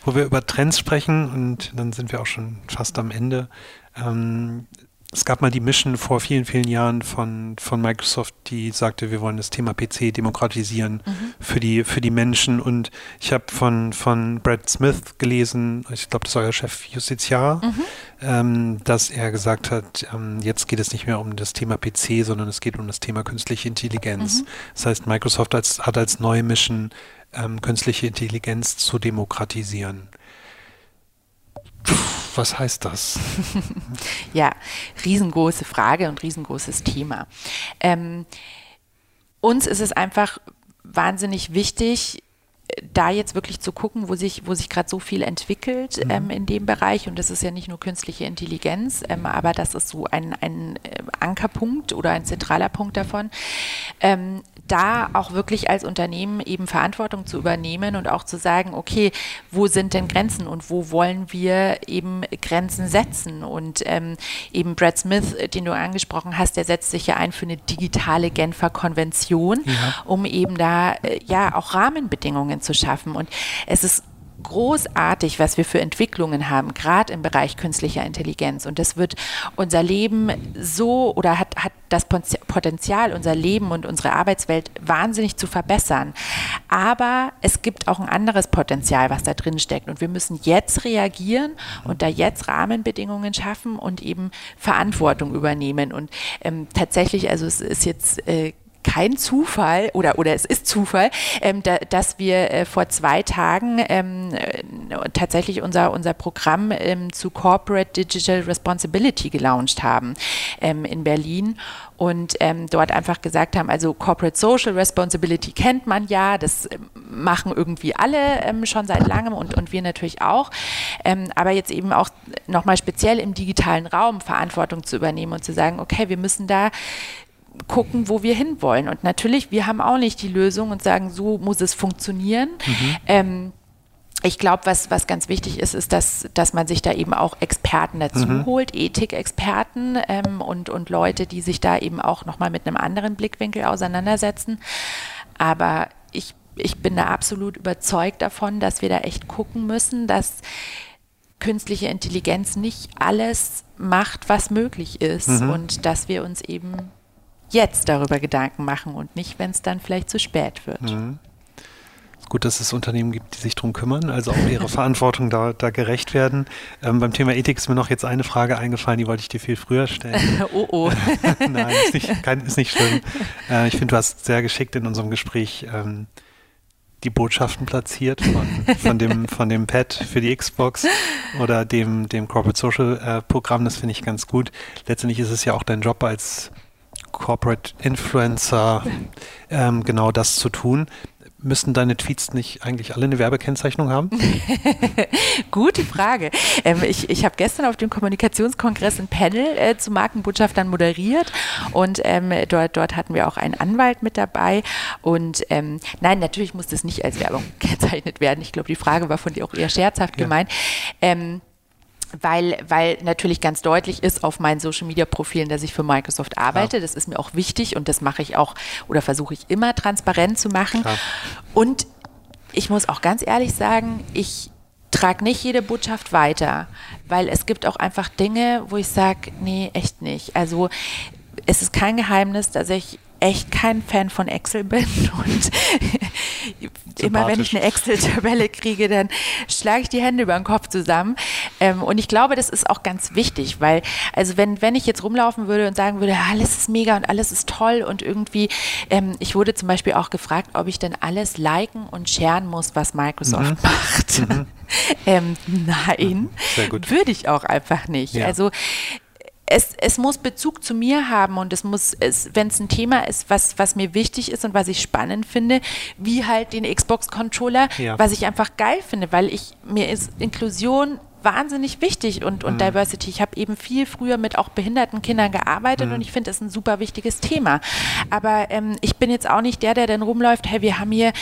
Speaker 1: Wo wir über Trends sprechen und dann sind wir auch schon fast am Ende. Ähm, es gab mal die Mission vor vielen, vielen Jahren von, von Microsoft, die sagte, wir wollen das Thema PC demokratisieren mhm. für, die, für die Menschen. Und ich habe von, von Brad Smith gelesen, ich glaube, das ist euer Chef Justiziar, mhm. ähm, dass er gesagt hat, ähm, jetzt geht es nicht mehr um das Thema PC, sondern es geht um das Thema künstliche Intelligenz. Mhm. Das heißt, Microsoft als, hat als neue Mission, ähm, künstliche Intelligenz zu demokratisieren. Was heißt das?
Speaker 2: ja, riesengroße Frage und riesengroßes Thema. Ähm, uns ist es einfach wahnsinnig wichtig, da jetzt wirklich zu gucken, wo sich, wo sich gerade so viel entwickelt mhm. ähm, in dem Bereich. Und das ist ja nicht nur künstliche Intelligenz, ähm, aber das ist so ein, ein äh, Ankerpunkt oder ein zentraler Punkt davon. Ähm, da auch wirklich als Unternehmen eben Verantwortung zu übernehmen und auch zu sagen, okay, wo sind denn Grenzen und wo wollen wir eben Grenzen setzen? Und ähm, eben Brad Smith, den du angesprochen hast, der setzt sich ja ein für eine digitale Genfer Konvention, ja. um eben da äh, ja auch Rahmenbedingungen zu schaffen. Und es ist großartig, was wir für Entwicklungen haben, gerade im Bereich künstlicher Intelligenz. Und das wird unser Leben so oder hat, hat das Potenzial, unser Leben und unsere Arbeitswelt wahnsinnig zu verbessern. Aber es gibt auch ein anderes Potenzial, was da drin steckt. Und wir müssen jetzt reagieren und da jetzt Rahmenbedingungen schaffen und eben Verantwortung übernehmen. Und ähm, tatsächlich, also es ist jetzt äh, kein Zufall oder, oder es ist Zufall, ähm, da, dass wir äh, vor zwei Tagen ähm, äh, tatsächlich unser, unser Programm ähm, zu Corporate Digital Responsibility gelauncht haben ähm, in Berlin und ähm, dort einfach gesagt haben, also Corporate Social Responsibility kennt man ja, das ähm, machen irgendwie alle schon seit langem und, und wir natürlich auch, aber jetzt eben auch nochmal speziell im digitalen Raum Verantwortung zu übernehmen und zu sagen, okay, wir müssen da gucken, wo wir hinwollen. Und natürlich, wir haben auch nicht die Lösung und sagen, so muss es funktionieren. Mhm. Ähm, ich glaube, was, was ganz wichtig ist, ist, dass, dass man sich da eben auch Experten dazu mhm. holt, Ethikexperten ähm, und, und Leute, die sich da eben auch nochmal mit einem anderen Blickwinkel auseinandersetzen. Aber ich, ich bin da absolut überzeugt davon, dass wir da echt gucken müssen, dass künstliche Intelligenz nicht alles macht, was möglich ist mhm. und dass wir uns eben jetzt darüber Gedanken machen und nicht, wenn es dann vielleicht zu spät wird. Mhm.
Speaker 1: Gut, dass es Unternehmen gibt, die sich darum kümmern, also auch ihre Verantwortung da, da gerecht werden. Ähm, beim Thema Ethik ist mir noch jetzt eine Frage eingefallen, die wollte ich dir viel früher stellen.
Speaker 2: oh oh.
Speaker 1: Nein, ist nicht, kein, ist nicht schlimm. Äh, ich finde, du hast sehr geschickt in unserem Gespräch ähm, die Botschaften platziert von, von, dem, von dem Pad für die Xbox oder dem, dem Corporate Social äh, Programm. Das finde ich ganz gut. Letztendlich ist es ja auch dein Job als Corporate Influencer ähm, genau das zu tun. Müssen deine Tweets nicht eigentlich alle eine Werbekennzeichnung haben?
Speaker 2: Gute Frage. Ähm, ich ich habe gestern auf dem Kommunikationskongress ein Panel äh, zu Markenbotschaftern moderiert und ähm, dort, dort hatten wir auch einen Anwalt mit dabei. Und ähm, nein, natürlich muss das nicht als Werbung gekennzeichnet werden. Ich glaube, die Frage war von dir auch eher scherzhaft ja. gemeint. Weil, weil natürlich ganz deutlich ist auf meinen Social Media Profilen, dass ich für Microsoft arbeite. Klar. Das ist mir auch wichtig und das mache ich auch oder versuche ich immer transparent zu machen. Klar. Und ich muss auch ganz ehrlich sagen, ich trage nicht jede Botschaft weiter, weil es gibt auch einfach Dinge, wo ich sage, nee, echt nicht. Also es ist kein Geheimnis, dass ich echt kein Fan von Excel bin und immer wenn ich eine Excel-Tabelle kriege, dann schlage ich die Hände über den Kopf zusammen. Ähm, und ich glaube, das ist auch ganz wichtig, weil, also wenn, wenn ich jetzt rumlaufen würde und sagen würde, alles ist mega und alles ist toll und irgendwie, ähm, ich wurde zum Beispiel auch gefragt, ob ich denn alles liken und sharen muss, was Microsoft mhm. macht. Mhm. ähm, nein, würde ich auch einfach nicht. Ja. Also es, es muss Bezug zu mir haben und es muss, wenn es ein Thema ist, was, was mir wichtig ist und was ich spannend finde, wie halt den Xbox-Controller, ja. was ich einfach geil finde, weil ich, mir ist Inklusion wahnsinnig wichtig und, und mhm. Diversity. Ich habe eben viel früher mit auch behinderten Kindern gearbeitet mhm. und ich finde es ein super wichtiges Thema. Aber ähm, ich bin jetzt auch nicht der, der dann rumläuft, hey, wir haben hier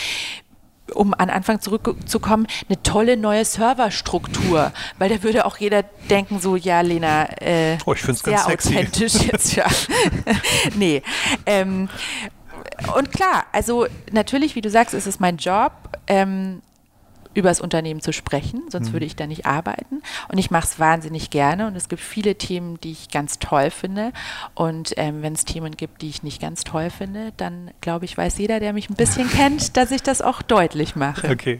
Speaker 2: um an Anfang zurückzukommen, eine tolle neue Serverstruktur, weil da würde auch jeder denken, so, ja, Lena, äh,
Speaker 1: oh, ich sehr ganz
Speaker 2: authentisch jetzt, ja. nee. Ähm, und klar, also natürlich, wie du sagst, ist es mein Job. Ähm, über das Unternehmen zu sprechen, sonst mhm. würde ich da nicht arbeiten. Und ich mache es wahnsinnig gerne und es gibt viele Themen, die ich ganz toll finde. Und ähm, wenn es Themen gibt, die ich nicht ganz toll finde, dann glaube ich, weiß jeder, der mich ein bisschen kennt, dass ich das auch deutlich mache.
Speaker 1: Okay.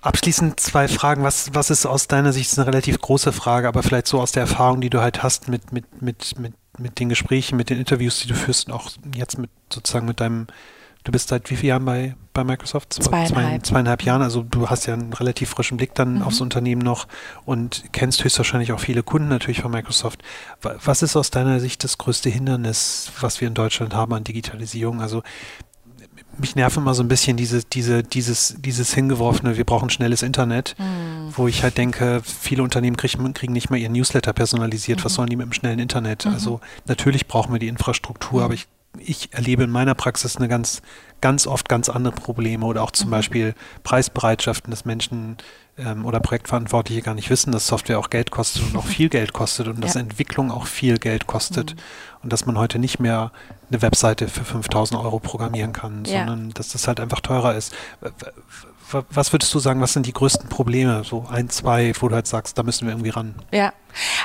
Speaker 1: Abschließend zwei Fragen. Was, was ist aus deiner Sicht, ist eine relativ große Frage, aber vielleicht so aus der Erfahrung, die du halt hast mit, mit, mit, mit, mit den Gesprächen, mit den Interviews, die du führst und auch jetzt mit sozusagen mit deinem Du bist seit wie vielen Jahren bei, bei Microsoft?
Speaker 2: Zweieinhalb.
Speaker 1: Zwei, zweieinhalb Jahren. Also du hast ja einen relativ frischen Blick dann mhm. aufs Unternehmen noch und kennst höchstwahrscheinlich auch viele Kunden natürlich von Microsoft. Was ist aus deiner Sicht das größte Hindernis, was wir in Deutschland haben an Digitalisierung? Also mich nerven immer so ein bisschen diese, diese, dieses, dieses hingeworfene, wir brauchen schnelles Internet, mhm. wo ich halt denke, viele Unternehmen kriegen, kriegen nicht mal ihren Newsletter personalisiert. Mhm. Was sollen die mit dem schnellen Internet? Mhm. Also natürlich brauchen wir die Infrastruktur, aber ich ich erlebe in meiner Praxis eine ganz, ganz oft ganz andere Probleme oder auch zum mhm. Beispiel Preisbereitschaften, dass Menschen ähm, oder Projektverantwortliche gar nicht wissen, dass Software auch Geld kostet und auch viel Geld kostet und ja. dass Entwicklung auch viel Geld kostet mhm. und dass man heute nicht mehr eine Webseite für 5000 Euro programmieren kann, ja. sondern dass das halt einfach teurer ist. Was würdest du sagen, was sind die größten Probleme? So ein, zwei, wo du halt sagst, da müssen wir irgendwie ran.
Speaker 2: Ja,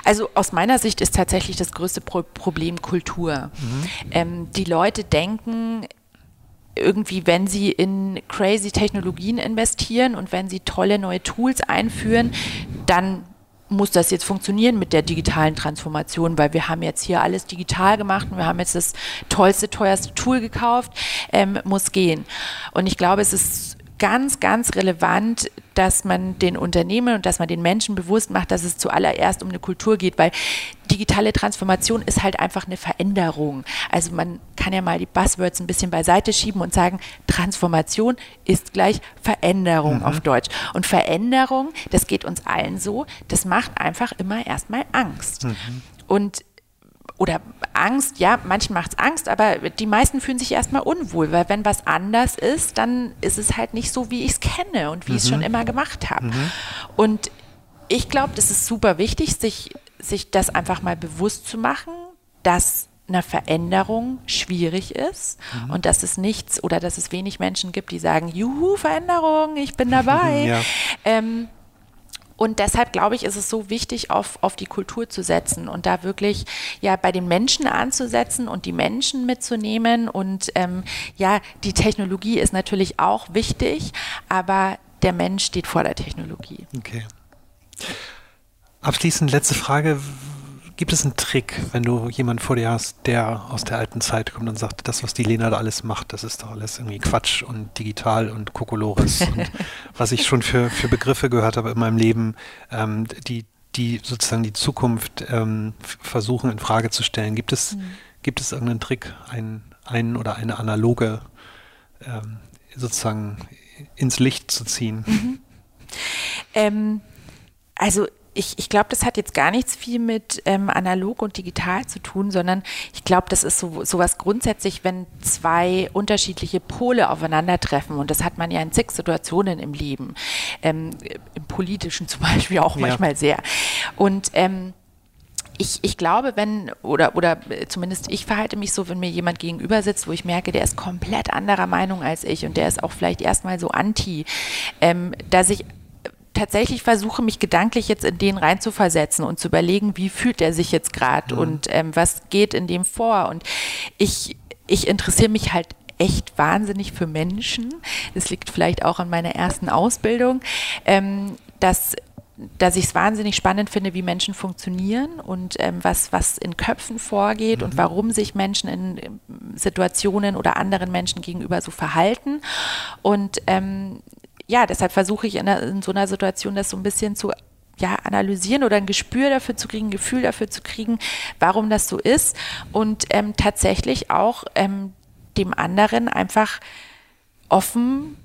Speaker 2: also aus meiner Sicht ist tatsächlich das größte Pro Problem Kultur. Mhm. Ähm, die Leute denken, irgendwie, wenn sie in crazy Technologien investieren und wenn sie tolle neue Tools einführen, dann muss das jetzt funktionieren mit der digitalen Transformation, weil wir haben jetzt hier alles digital gemacht und wir haben jetzt das tollste, teuerste Tool gekauft, ähm, muss gehen. Und ich glaube, es ist ganz, ganz relevant, dass man den Unternehmen und dass man den Menschen bewusst macht, dass es zuallererst um eine Kultur geht, weil digitale Transformation ist halt einfach eine Veränderung. Also man kann ja mal die Buzzwords ein bisschen beiseite schieben und sagen, Transformation ist gleich Veränderung mhm. auf Deutsch. Und Veränderung, das geht uns allen so, das macht einfach immer erstmal Angst. Mhm. Und oder Angst, ja, manchen macht es Angst, aber die meisten fühlen sich erstmal unwohl, weil wenn was anders ist, dann ist es halt nicht so, wie ich es kenne und wie mhm. ich es schon immer gemacht habe. Mhm. Und ich glaube, das ist super wichtig, sich, sich das einfach mal bewusst zu machen, dass eine Veränderung schwierig ist mhm. und dass es nichts oder dass es wenig Menschen gibt, die sagen, juhu, Veränderung, ich bin dabei. ja. ähm, und deshalb glaube ich, ist es so wichtig, auf, auf die Kultur zu setzen und da wirklich ja bei den Menschen anzusetzen und die Menschen mitzunehmen. Und ähm, ja, die Technologie ist natürlich auch wichtig, aber der Mensch steht vor der Technologie.
Speaker 1: Okay. Abschließend letzte Frage. Gibt es einen Trick, wenn du jemanden vor dir hast, der aus der alten Zeit kommt und sagt, das, was die Lena da alles macht, das ist doch alles irgendwie Quatsch und digital und Kokolores und was ich schon für, für Begriffe gehört habe in meinem Leben, ähm, die, die sozusagen die Zukunft ähm, versuchen in Frage zu stellen. Gibt es, mhm. gibt es irgendeinen Trick, einen, einen oder eine analoge ähm, sozusagen ins Licht zu ziehen?
Speaker 2: Mhm. Ähm, also ich, ich glaube, das hat jetzt gar nichts viel mit ähm, analog und digital zu tun, sondern ich glaube, das ist so sowas grundsätzlich, wenn zwei unterschiedliche Pole aufeinandertreffen und das hat man ja in zig Situationen im Leben, ähm, im politischen zum Beispiel auch ja. manchmal sehr. Und ähm, ich, ich glaube, wenn, oder, oder zumindest ich verhalte mich so, wenn mir jemand gegenüber sitzt, wo ich merke, der ist komplett anderer Meinung als ich und der ist auch vielleicht erstmal so anti, ähm, dass ich tatsächlich versuche, mich gedanklich jetzt in den reinzuversetzen und zu überlegen, wie fühlt er sich jetzt gerade mhm. und ähm, was geht in dem vor. Und ich, ich interessiere mich halt echt wahnsinnig für Menschen. Das liegt vielleicht auch an meiner ersten Ausbildung, ähm, dass dass ich es wahnsinnig spannend finde, wie Menschen funktionieren und ähm, was, was in Köpfen vorgeht mhm. und warum sich Menschen in Situationen oder anderen Menschen gegenüber so verhalten. Und ähm, ja, deshalb versuche ich in, in so einer Situation das so ein bisschen zu ja, analysieren oder ein Gespür dafür zu kriegen, ein Gefühl dafür zu kriegen, warum das so ist und ähm, tatsächlich auch ähm, dem anderen einfach offen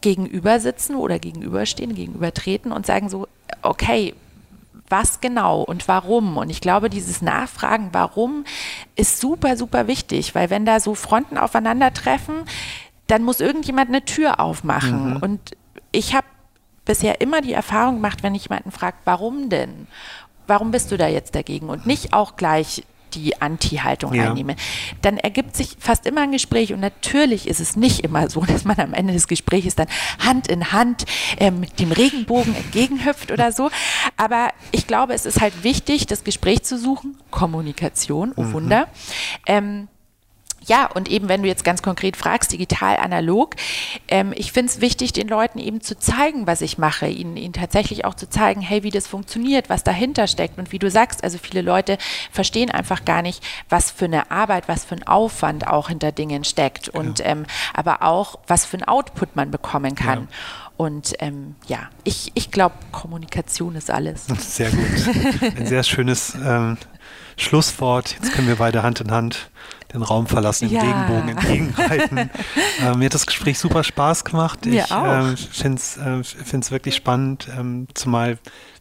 Speaker 2: gegenüber sitzen oder gegenüberstehen, gegenübertreten und sagen so, okay, was genau und warum? Und ich glaube, dieses Nachfragen, warum, ist super, super wichtig, weil wenn da so Fronten aufeinandertreffen, dann muss irgendjemand eine Tür aufmachen. Mhm. Und ich habe bisher immer die Erfahrung gemacht, wenn ich jemanden fragt, warum denn? Warum bist du da jetzt dagegen? Und nicht auch gleich die Anti-Haltung ja. einnehmen, dann ergibt sich fast immer ein Gespräch und natürlich ist es nicht immer so, dass man am Ende des Gesprächs dann Hand in Hand ähm, dem Regenbogen entgegenhüpft oder so. Aber ich glaube, es ist halt wichtig, das Gespräch zu suchen, Kommunikation, oh mhm. Wunder. Ähm, ja, und eben, wenn du jetzt ganz konkret fragst, digital, analog, ähm, ich finde es wichtig, den Leuten eben zu zeigen, was ich mache, ihnen, ihnen tatsächlich auch zu zeigen, hey, wie das funktioniert, was dahinter steckt. Und wie du sagst, also viele Leute verstehen einfach gar nicht, was für eine Arbeit, was für ein Aufwand auch hinter Dingen steckt und ähm, aber auch, was für ein Output man bekommen kann. Ja. Und ähm, ja, ich, ich glaube, Kommunikation ist alles.
Speaker 1: Sehr gut. Ein sehr schönes ähm, Schlusswort. Jetzt können wir beide Hand in Hand den Raum verlassen, dem ja. Regenbogen entgegenreiten. äh, mir hat das Gespräch super Spaß gemacht.
Speaker 2: Mir
Speaker 1: ich äh, finde es äh, wirklich spannend, ähm, zumal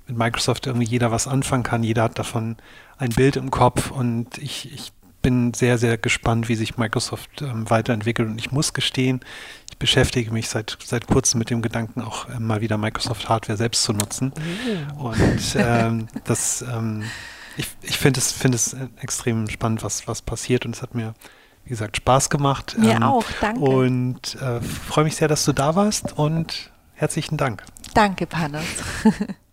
Speaker 1: mit Microsoft irgendwie jeder was anfangen kann. Jeder hat davon ein Bild im Kopf und ich, ich bin sehr, sehr gespannt, wie sich Microsoft ähm, weiterentwickelt. Und ich muss gestehen, ich beschäftige mich seit, seit kurzem mit dem Gedanken, auch äh, mal wieder Microsoft Hardware selbst zu nutzen. Oh. Und ähm, das ähm, ich, ich finde es, find es extrem spannend, was, was passiert und es hat mir, wie gesagt, Spaß gemacht.
Speaker 2: Mir ähm, auch, danke.
Speaker 1: Und äh, freue mich sehr, dass du da warst und herzlichen Dank.
Speaker 2: Danke, Panos.